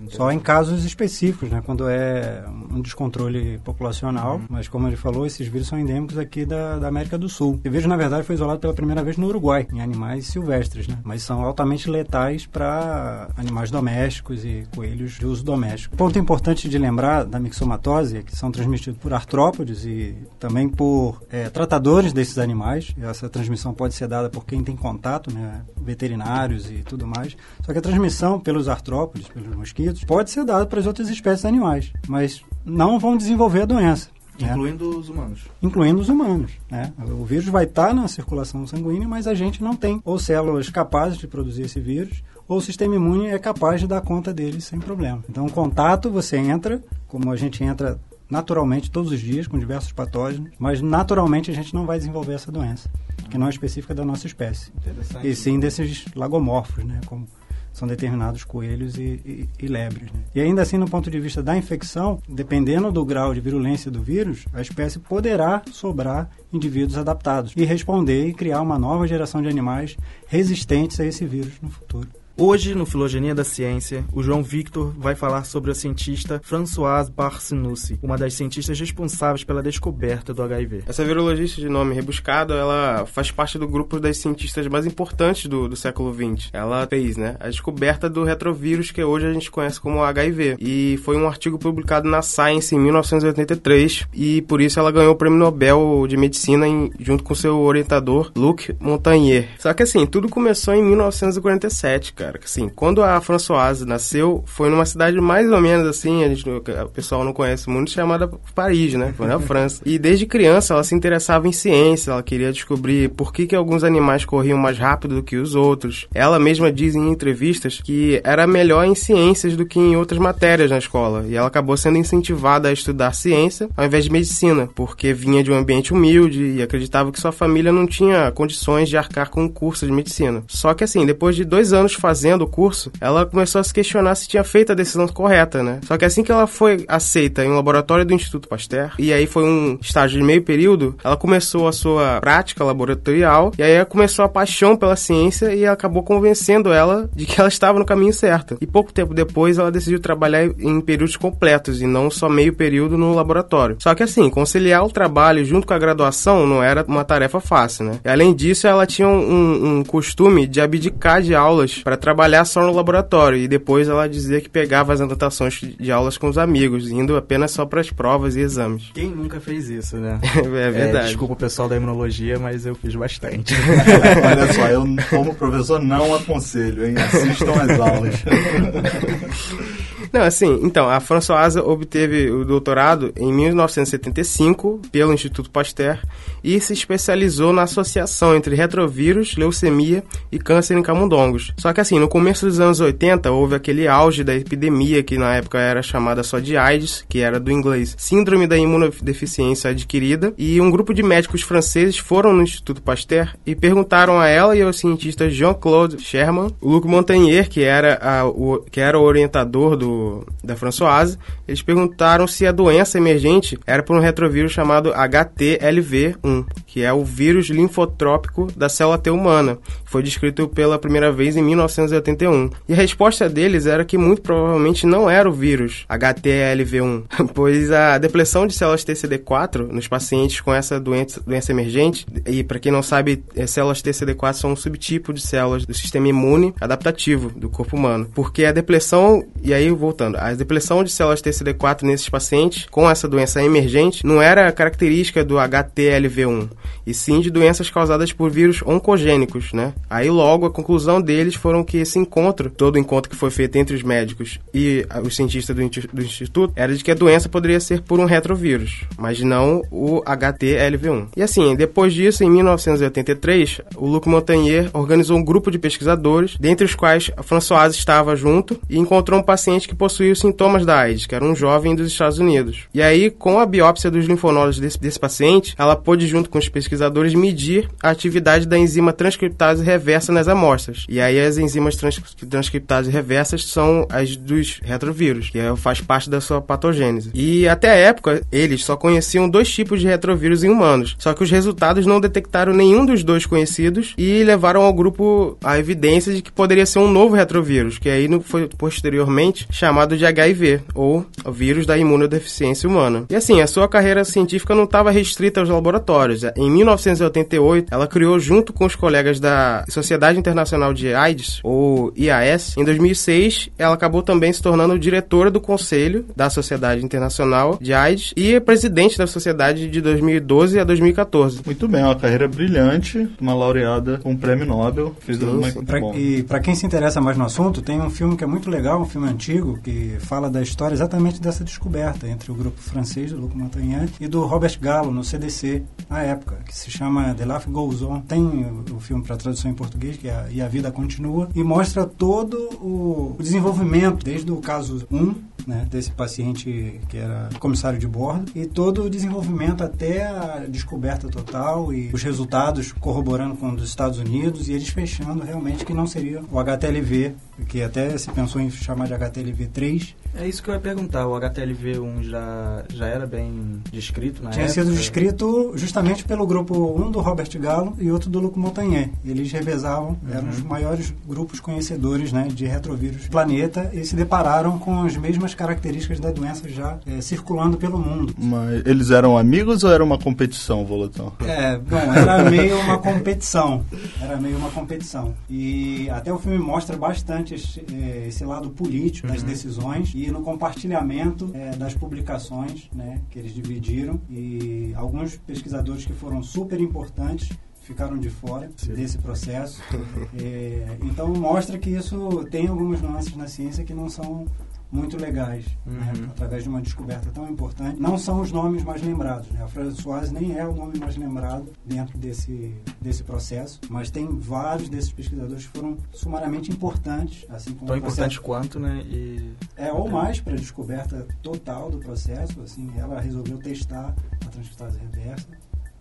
Só em casos específicos, né? Quando é um descontrole populacional. Mas, como ele falou, esses vírus são endêmicos aqui da, da América do Sul. Esse vírus, na verdade, foi isolado pela primeira vez no Uruguai, em animais silvestres, né? Mas são altamente letais para animais domésticos e coelhos de uso doméstico. Ponto importante de lembrar da mixomatose é que são transmitidos por artrópodes e também por é, tratadores desses animais. Essa transmissão pode ser dada por quem tem contato, né? Veterinários e tudo mais. Só que a transmissão pelos artrópodes, pelos mosquitos, pode ser dada para as outras espécies animais, mas não vão desenvolver a doença. né? Incluindo os humanos. incluindo os humanos. Né? O vírus vai estar na circulação sanguínea, mas a gente não tem ou células capazes de produzir esse vírus, ou o sistema imune é capaz de dar conta dele sem problema. Então, o contato, você entra, como a gente entra naturalmente todos os dias com diversos patógenos, mas naturalmente a gente não vai desenvolver essa doença, que não é específica da nossa espécie. Interessante. E sim desses lagomorfos, né? Como são determinados coelhos e, e, e lebres. né? E ainda assim, no ponto de vista da infecção, dependendo do grau de virulência do vírus, a espécie poderá sobrar indivíduos adaptados e responder e criar uma nova geração de animais resistentes a esse vírus no futuro. Hoje, no Filogenia da Ciência, o João Victor vai falar sobre a cientista Françoise Barcinussi, uma das cientistas responsáveis pela descoberta do HIV. Essa virologista de nome rebuscado, ela faz parte do grupo das cientistas mais importantes do, do século XX. Ela fez, né, a descoberta do retrovírus que hoje a gente conhece como HIV. E foi um artigo publicado na Science em 1983 e por isso ela ganhou o Prêmio Nobel de Medicina em- junto com seu orientador, Luc Montagnier. Só que assim, tudo começou em 1947, cara. Que, Assim, quando a Françoise nasceu, foi numa cidade mais ou menos assim, a gente, o pessoal não conhece muito, chamada Paris, né? Foi na [laughs] França. E desde criança ela se interessava em ciência, ela queria descobrir por que, que alguns animais corriam mais rápido do que os outros. Ela mesma diz em entrevistas que era melhor em ciências do que em outras matérias na escola. E ela acabou sendo incentivada a estudar ciência ao invés de medicina, porque vinha de um ambiente humilde e acreditava que sua família não tinha condições de arcar com um curso de medicina. Só que assim, depois de dois anos fazendo o curso, ela começou a se questionar se tinha feito a decisão correta, né? Só que assim que ela foi aceita em um laboratório do Instituto Pasteur, e aí foi um estágio de meio período, ela começou a sua prática laboratorial, e aí começou a paixão pela ciência e acabou convencendo ela de que ela estava no caminho certo. E pouco tempo depois, ela decidiu trabalhar em períodos completos e não só meio período no laboratório. Só que assim, conciliar o trabalho junto com a graduação não era uma tarefa fácil, né? E além disso, ela tinha um, um costume de abdicar de aulas para trabalhar só no laboratório e depois ela dizia que pegava as anotações de aulas com os amigos, indo apenas só para as provas e exames. Quem nunca fez isso, né? [laughs] É verdade. desculpa o pessoal da imunologia, mas eu fiz bastante. [laughs] Olha só, eu como professor não aconselho, hein? Assistam às aulas. [laughs] Não, assim, então, a Françoise obteve o doutorado em 1975 pelo Instituto Pasteur e se especializou na associação entre retrovírus, leucemia e câncer em camundongos. Só que assim, no começo dos anos 80 houve aquele auge da epidemia que na época era chamada só de AIDS, que era do inglês Síndrome da Imunodeficiência Adquirida, e um grupo de médicos franceses foram no Instituto Pasteur e perguntaram a ela e ao cientista Jean-Claude Sherman, Luc Montagnier, que era, a, o, que era o orientador do, da Françoise, eles perguntaram se a doença emergente era por um retrovírus chamado HTLV1, que é o vírus linfotrópico da célula T humana. Foi descrito pela primeira vez em 1981. E a resposta deles era que muito provavelmente não era o vírus HTLV1, [laughs] pois a depressão de células TCD4 nos pacientes com essa doença, doença emergente, e para quem não sabe, eh, células TCD4 são um subtipo de células do sistema imune adaptativo do corpo humano. Porque a depressão, e aí voltando, a depressão de células TCD4 nesses pacientes com essa doença emergente não era característica do HTLV1, e sim de doenças causadas por vírus oncogênicos, né? Aí logo a conclusão deles foram que esse encontro, todo o encontro que foi feito entre os médicos e os cientistas do, instituto, era de que a doença poderia ser por um retrovírus, mas não o HTLV1. E assim, depois disso, em 1983, o Luc Montagnier organizou um grupo de pesquisadores, dentre os quais Françoise estava junto, e encontrou um paciente que possuía os sintomas da AIDS, que era era um jovem dos Estados Unidos. E aí, com a biópsia dos linfonodos desse, desse paciente, ela pôde, junto com os pesquisadores, medir a atividade da enzima transcriptase reversa nas amostras. E aí, as enzimas trans, transcriptase reversas são as dos retrovírus, que é, faz parte da sua patogênese. E até a época, eles só conheciam dois tipos de retrovírus em humanos, só que os resultados não detectaram nenhum dos dois conhecidos e levaram ao grupo a evidência de que poderia ser um novo retrovírus, que aí foi posteriormente chamado de HIV, ou vírus da imunodeficiência humana. E assim, a sua carreira científica não estava restrita aos laboratórios. Em 1988, ela criou, junto com os colegas da Sociedade Internacional de AIDS, ou IAS, em 2006, ela acabou também se tornando diretora do conselho da Sociedade Internacional de AIDS e presidente da sociedade de 2012 a 2014. Muito bem, uma carreira brilhante, uma laureada com um prêmio Nobel. Fez Sim, uma... pra, e para quem se interessa mais no assunto, tem um filme que é muito legal, um filme antigo, que fala da história exatamente dessa descoberta entre o grupo francês, do Luc Montagnier, e do Robert Gallo, no CDC, na época, que se chama The Life Goes On. Tem o filme para tradução em português, que é E a Vida Continua, e mostra todo o, desenvolvimento, desde o caso 1, né, desse paciente que era comissário de bordo, e todo o desenvolvimento até a descoberta total e os resultados corroborando com os dos Estados Unidos e eles fechando realmente que não seria o HTLV, que até se pensou em chamar de HTLV3. É isso que eu ia perguntar, o HTLV1 já, já era bem descrito na Tinha época? sido descrito justamente pelo grupo um do Robert Gallo e outro do Luc Montagnier. Eles revezavam, eram os maiores grupos conhecedores né, de retrovírus do planeta e se depararam com as mesmas características da doença já é, circulando pelo mundo. Mas eles eram amigos ou era uma competição, Volotão? É, bom, era meio uma competição. Era meio uma competição. E até o filme mostra bastante esse, eh, esse lado político das decisões e no compartilhamento eh, das publicações né, que eles dividiram. E alguns pesquisadores que foram super importantes ficaram de fora desse processo. [laughs] É, então mostra que isso tem algumas nuances na ciência que não são muito legais, né, através de uma descoberta tão importante. Não são os nomes mais lembrados. Né? A Françoise nem é o nome mais lembrado dentro desse, desse processo, mas tem vários desses pesquisadores que foram sumariamente importantes, assim como Tão o importante processo- quanto, né? E é, ou mais para a descoberta total do processo. Assim, ela resolveu testar a transcriptase reversa.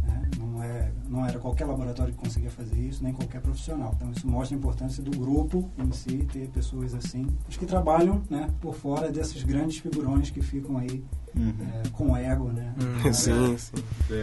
Né? Não, é, não era qualquer laboratório que conseguia fazer isso, nem qualquer profissional. Então, isso mostra a importância do grupo em si, ter pessoas assim, os que trabalham né, por fora desses grandes figurões que ficam aí é, com ego. Né? [laughs] Sim, sim.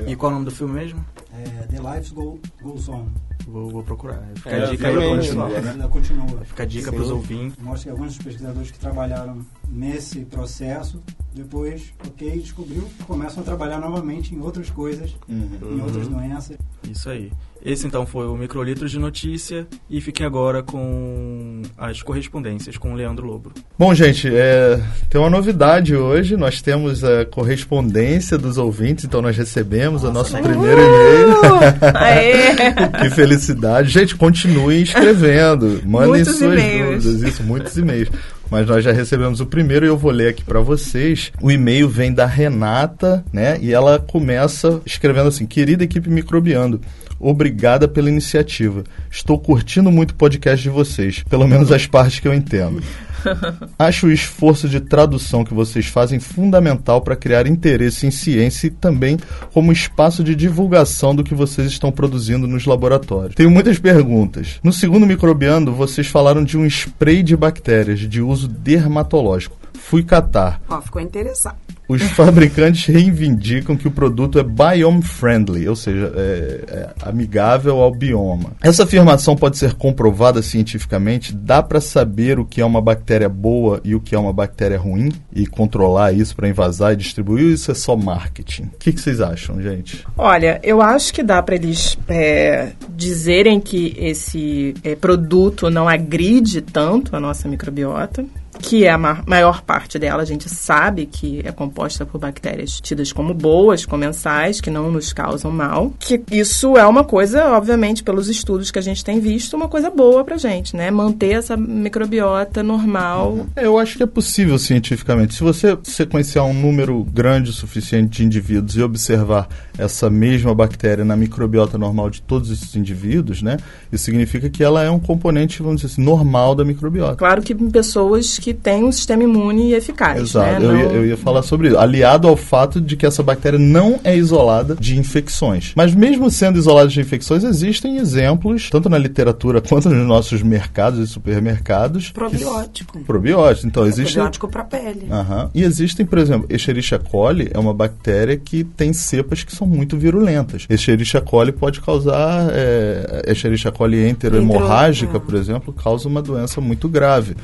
E qual é o nome do filme mesmo? É, The Lives Go, Goes On. Vou, vou procurar. Fica É, a dica aí continua, continuar. Ela continua. Fica a dica Sim. pros ouvintes. Mostra que alguns dos pesquisadores que trabalharam nesse processo, depois, ok, descobriu, começam a trabalhar novamente em outras coisas, em outras doenças. Isso aí. Esse então foi o Microlitros de Notícia e fiquem agora com as correspondências com o Leandro Lobo. Bom, gente, é, tem uma novidade hoje. Nós temos a correspondência dos ouvintes, então nós recebemos o nosso primeiro e-mail. [laughs] Aê! que felicidade. Gente, continuem escrevendo. Mandem Muitos suas e-mails. dúvidas. Isso, muitos e-mails. Mas nós já recebemos o primeiro e eu vou ler aqui para vocês. O e-mail vem da Renata, né? E ela começa escrevendo assim: Querida equipe microbiando. Obrigada pela iniciativa. Estou curtindo muito o podcast de vocês, pelo menos as partes que eu entendo. [laughs] Acho o esforço de tradução que vocês fazem fundamental para criar interesse em ciência e também como espaço de divulgação do que vocês estão produzindo nos laboratórios. Tenho muitas perguntas. No segundo microbiando, vocês falaram de um spray de bactérias de uso dermatológico. Fui catar. Ó, ficou interessado. Os [laughs] fabricantes reivindicam que o produto é biome friendly, ou seja, é, é amigável ao bioma. Essa afirmação pode ser comprovada cientificamente? Dá para saber o que é uma bactéria boa e o que é uma bactéria ruim e controlar isso para invasar e distribuir? Ou isso é só marketing? O que, que vocês acham, gente? Olha, eu acho que dá para eles é, dizerem que esse é, produto não agride tanto a nossa microbiota, que é a ma- maior parte dela, a gente sabe que é composta por bactérias tidas como boas, comensais, que não nos causam mal. Que isso é uma coisa, obviamente, pelos estudos que a gente tem visto, uma coisa boa pra gente, né? Manter essa microbiota normal. É, Eu acho que é possível cientificamente. Se você sequenciar um número grande o suficiente de indivíduos e observar essa mesma bactéria na microbiota normal de todos esses indivíduos, né? Isso significa que ela é um componente, vamos dizer assim, normal da microbiota. Claro que em pessoas que que tem um sistema imune eficaz. Exato, né? eu, ia, Não- eu ia falar sobre isso. Aliado ao fato de que essa bactéria não é isolada de infecções. Mas mesmo sendo isolada de infecções, existem exemplos, tanto na literatura [laughs] quanto nos nossos mercados e supermercados. Probiótico. Probióticos. Então, existe. Probiótico para pele. Aham. E existem, por exemplo, Escherichia coli é uma bactéria que tem cepas que são muito virulentas. Escherichia coli pode causar, é, Escherichia coli enterohemorrágica, Entero- por exemplo, causa uma doença muito grave.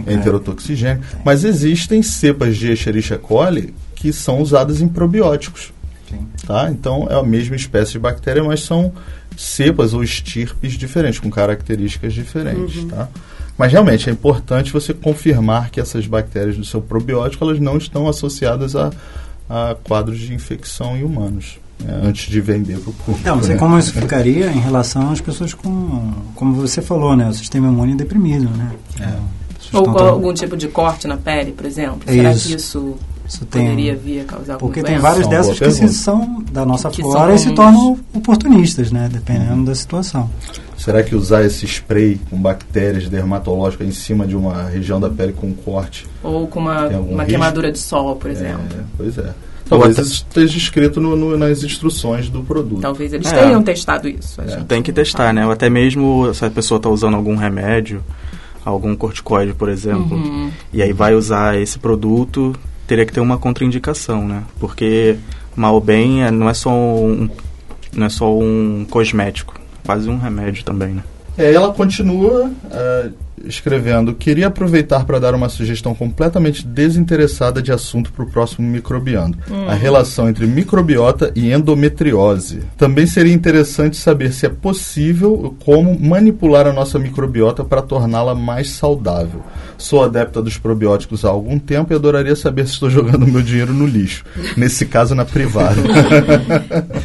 Enterotoxigênico. É. Mas existem cepas de Escherichia coli que são usadas em probióticos. Sim. Tá? Então é a mesma espécie de bactéria, mas são cepas ou estirpes diferentes, com características diferentes. Tá? Mas realmente é importante você confirmar que essas bactérias do seu probiótico elas não estão associadas a, a quadros de infecção em humanos, né, antes de vender para o público. Não, não sei né? como isso ficaria em relação às pessoas com, como você falou, né? O sistema imune deprimido, né? É. Ou com tão- algum tipo de corte na pele, por exemplo? É Será isso. que isso, Isso tem- poderia vir a causar alguma Porque tem várias dessas que pergunta. são da nossa Que flora e se tornam oportunistas, né? Dependendo da situação. Será que usar esse spray com bactérias dermatológicas em cima de uma região da pele com corte? Ou com uma, algum uma queimadura de sol, por exemplo. É, pois é. Talvez até- isso esteja escrito no- no- nas instruções do produto. Talvez eles É. tenham testado isso. gente Tem que testar, né? Ou até mesmo se a pessoa está usando algum remédio, algum corticoide, por exemplo, Uhum. e aí vai usar esse produto, teria que ter uma contraindicação, né? Porque mal ou bem é- não é só um, não é só um cosmético, quase um remédio também, né? É, ela continua ah, escrevendo: Queria aproveitar para dar uma sugestão completamente desinteressada de assunto para o próximo microbiano: a relação entre microbiota e endometriose. Também seria interessante saber se é possível como manipular a nossa microbiota para torná-la mais saudável. Sou adepta dos probióticos há algum tempo e adoraria saber se estou jogando meu dinheiro no lixo. Nesse caso, na privada. [laughs]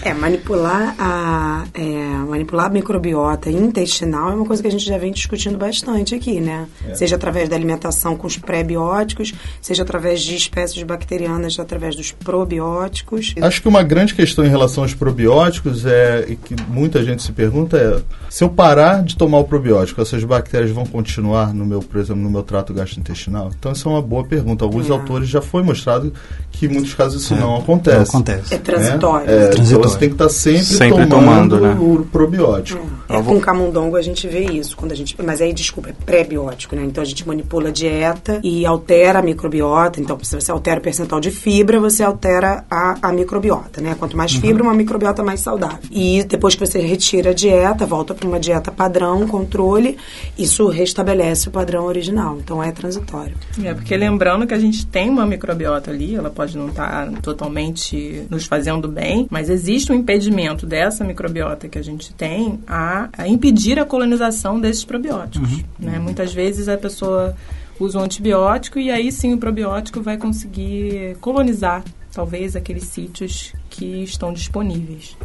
É, manipular a, é, manipular a microbiota intestinal é uma coisa que a gente já vem discutindo bastante aqui, né? Seja através da alimentação com os pré-bióticos, seja através de espécies bacterianas, através dos probióticos. Acho que uma grande questão em relação aos probióticos é e que muita gente se pergunta é se eu parar de tomar o probiótico, essas bactérias vão continuar no meu, por exemplo, no meu trato gastrointestinal? Então essa é uma boa pergunta. Alguns É. autores já foi mostrado que em muitos casos isso É, não acontece. não acontece. É transitório. É, então Transitório. você tem que estar sempre, Sempre tomando, tomando, né? o probiótico. É, com camundongo a gente vê isso, quando a gente, mas aí desculpa, é pré-biótico, né? Então a gente manipula a dieta e altera a microbiota. Então se você altera o percentual de fibra, você altera a, a microbiota, né? Quanto mais fibra, uma microbiota mais saudável. E depois que você retira a dieta, volta para uma dieta padrão, controle, isso restabelece o padrão original. Então é transitório. É, porque lembrando que a gente tem uma microbiota ali, ela pode não estar totalmente nos fazendo bem, mas existe um impedimento dessa microbiota que a gente tem a, a impedir a colonização desses probióticos. Né? Muitas vezes a pessoa usa um antibiótico e aí sim o probiótico vai conseguir colonizar talvez aqueles sítios que estão disponíveis.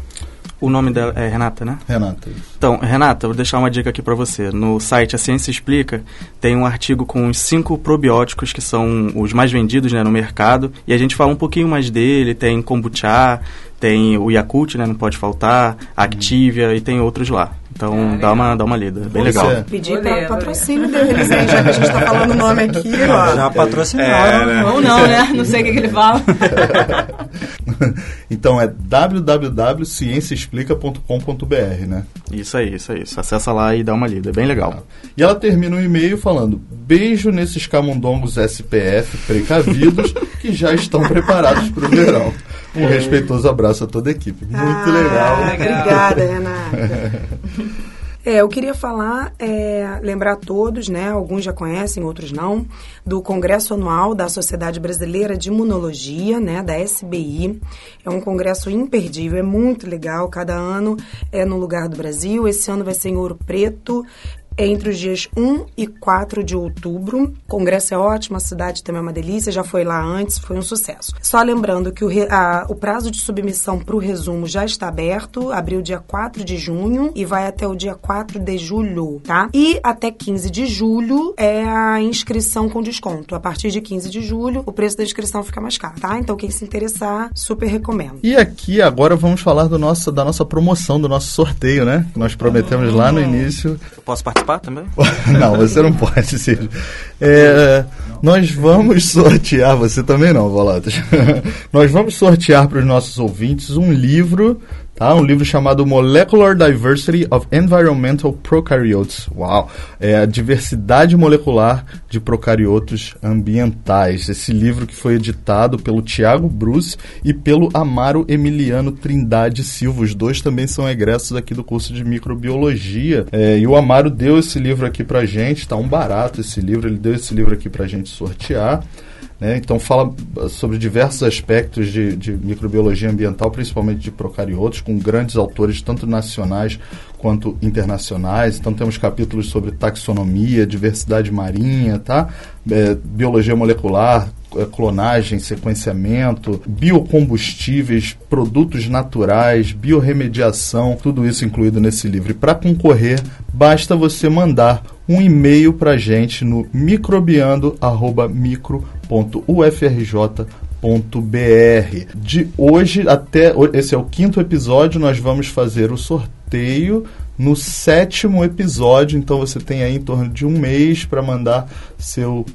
O nome dela é Renata, né? Renata. isso. Então, Renata, vou deixar uma dica aqui para você. No site A Ciência Explica, tem um artigo com os cinco probióticos que são os mais vendidos né, no mercado. E a gente fala um pouquinho mais dele. Tem kombucha, tem o Yakult, né, não pode faltar, Activia e tem outros lá. Então, Ah, dá, uma, dá uma lida. Bem legal. Pedir para patrocínio deles, hein? Já que a gente está falando o nome aqui, [laughs] ó. Já patrocinaram. Ou não, né? [laughs] Não sei o que, que ele fala. [laughs] então é www.cienciaexplica.com.br, né? Isso aí, isso aí. Acessa lá e dá uma lida. É bem legal. E ela termina o e-mail falando: beijo nesses camundongos SPF precavidos que já estão preparados para o verão. Um respeitoso abraço a toda a equipe. Muito Ah, legal. Obrigada, Renata. [laughs] É, eu queria falar, é, lembrar a todos, né, alguns já conhecem, outros não, do Congresso Anual da Sociedade Brasileira de Imunologia, né, da SBI. É um congresso imperdível, é muito legal, cada ano é no lugar do Brasil. Esse ano vai ser em Ouro Preto, entre os dias 1 e 4 de outubro. O congresso é ótimo, a cidade também é uma delícia, já foi lá antes, foi um sucesso. Só lembrando que o, re- a- o prazo de submissão para o resumo já está aberto, abriu dia 4 de junho e vai até o dia 4 de julho, tá? E até 15 de julho é a inscrição com desconto. A partir de 15 de julho, o preço da inscrição fica mais caro, tá? Então quem se interessar, super recomendo. E aqui agora vamos falar do nosso, da nossa promoção, do nosso sorteio, né? Que nós prometemos lá no início. Eu posso participar? Participar também? [laughs] não, você não pode, Círio. É, nós vamos sortear, você também não, Volatas. [laughs] nós vamos sortear para os nossos ouvintes um livro Tá? Um livro chamado Molecular Diversity of Environmental Prokaryotes. Uau! É a diversidade molecular de procariotos ambientais. Esse livro que foi editado pelo Tiago Bruce e pelo Amaro Emiliano Trindade Silva. Os dois também são egressos aqui do curso de microbiologia. É, e o Amaro deu esse livro aqui pra gente, tá um barato esse livro, ele deu esse livro aqui pra gente sortear. Né? Então fala sobre diversos aspectos de, de, microbiologia ambiental, principalmente de procariotos, com grandes autores, tanto nacionais quanto internacionais. Então temos capítulos sobre taxonomia, diversidade marinha, tá? É, biologia molecular, é, clonagem, sequenciamento, biocombustíveis, produtos naturais, biorremediação, tudo isso incluído nesse livro. Para concorrer, basta você mandar um e-mail para a gente no microbiando.micro.ufrj.br. De hoje até esse é o quinto episódio, nós vamos fazer o sorteio no sétimo episódio, então você tem aí em torno de um mês para mandar seu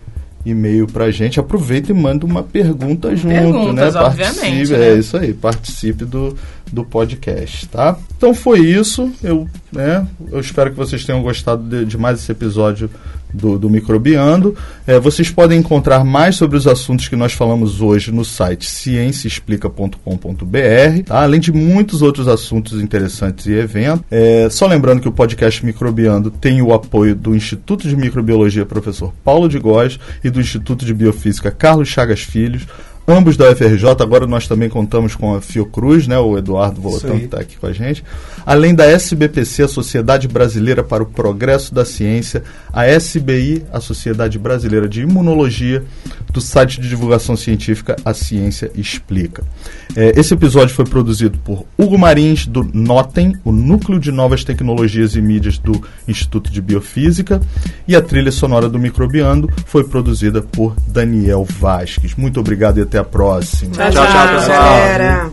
e-mail pra gente. Aproveita e manda uma pergunta junto, Perguntas, né? Participe, né? É isso aí, participe do, do podcast, tá? Então foi isso. Eu, né, eu espero que vocês tenham gostado de, de mais esse episódio do, do Microbiando. É, vocês podem encontrar mais sobre os assuntos que nós falamos hoje no site cienciaexplica.com.br, tá? além de muitos outros assuntos interessantes e eventos. É, só lembrando que o podcast Microbiando tem o apoio do Instituto de Microbiologia Professor Paulo de Góes e do Instituto de Biofísica Carlos Chagas Filhos ambos da UFRJ. Agora nós também contamos com a Fiocruz, né, o Eduardo Volotão que está aqui com a gente. Além da SBPC, a Sociedade Brasileira para o Progresso da Ciência, a SBI, a Sociedade Brasileira de Imunologia, do site de divulgação científica A Ciência Explica. É, esse episódio foi produzido por Hugo Marins, do NOTEM, o Núcleo de Novas Tecnologias e Mídias do Instituto de Biofísica, e a trilha sonora do Microbiando foi produzida por Daniel Vasques. Muito obrigado e até a próxima. tchau, tchau, tchau pessoal.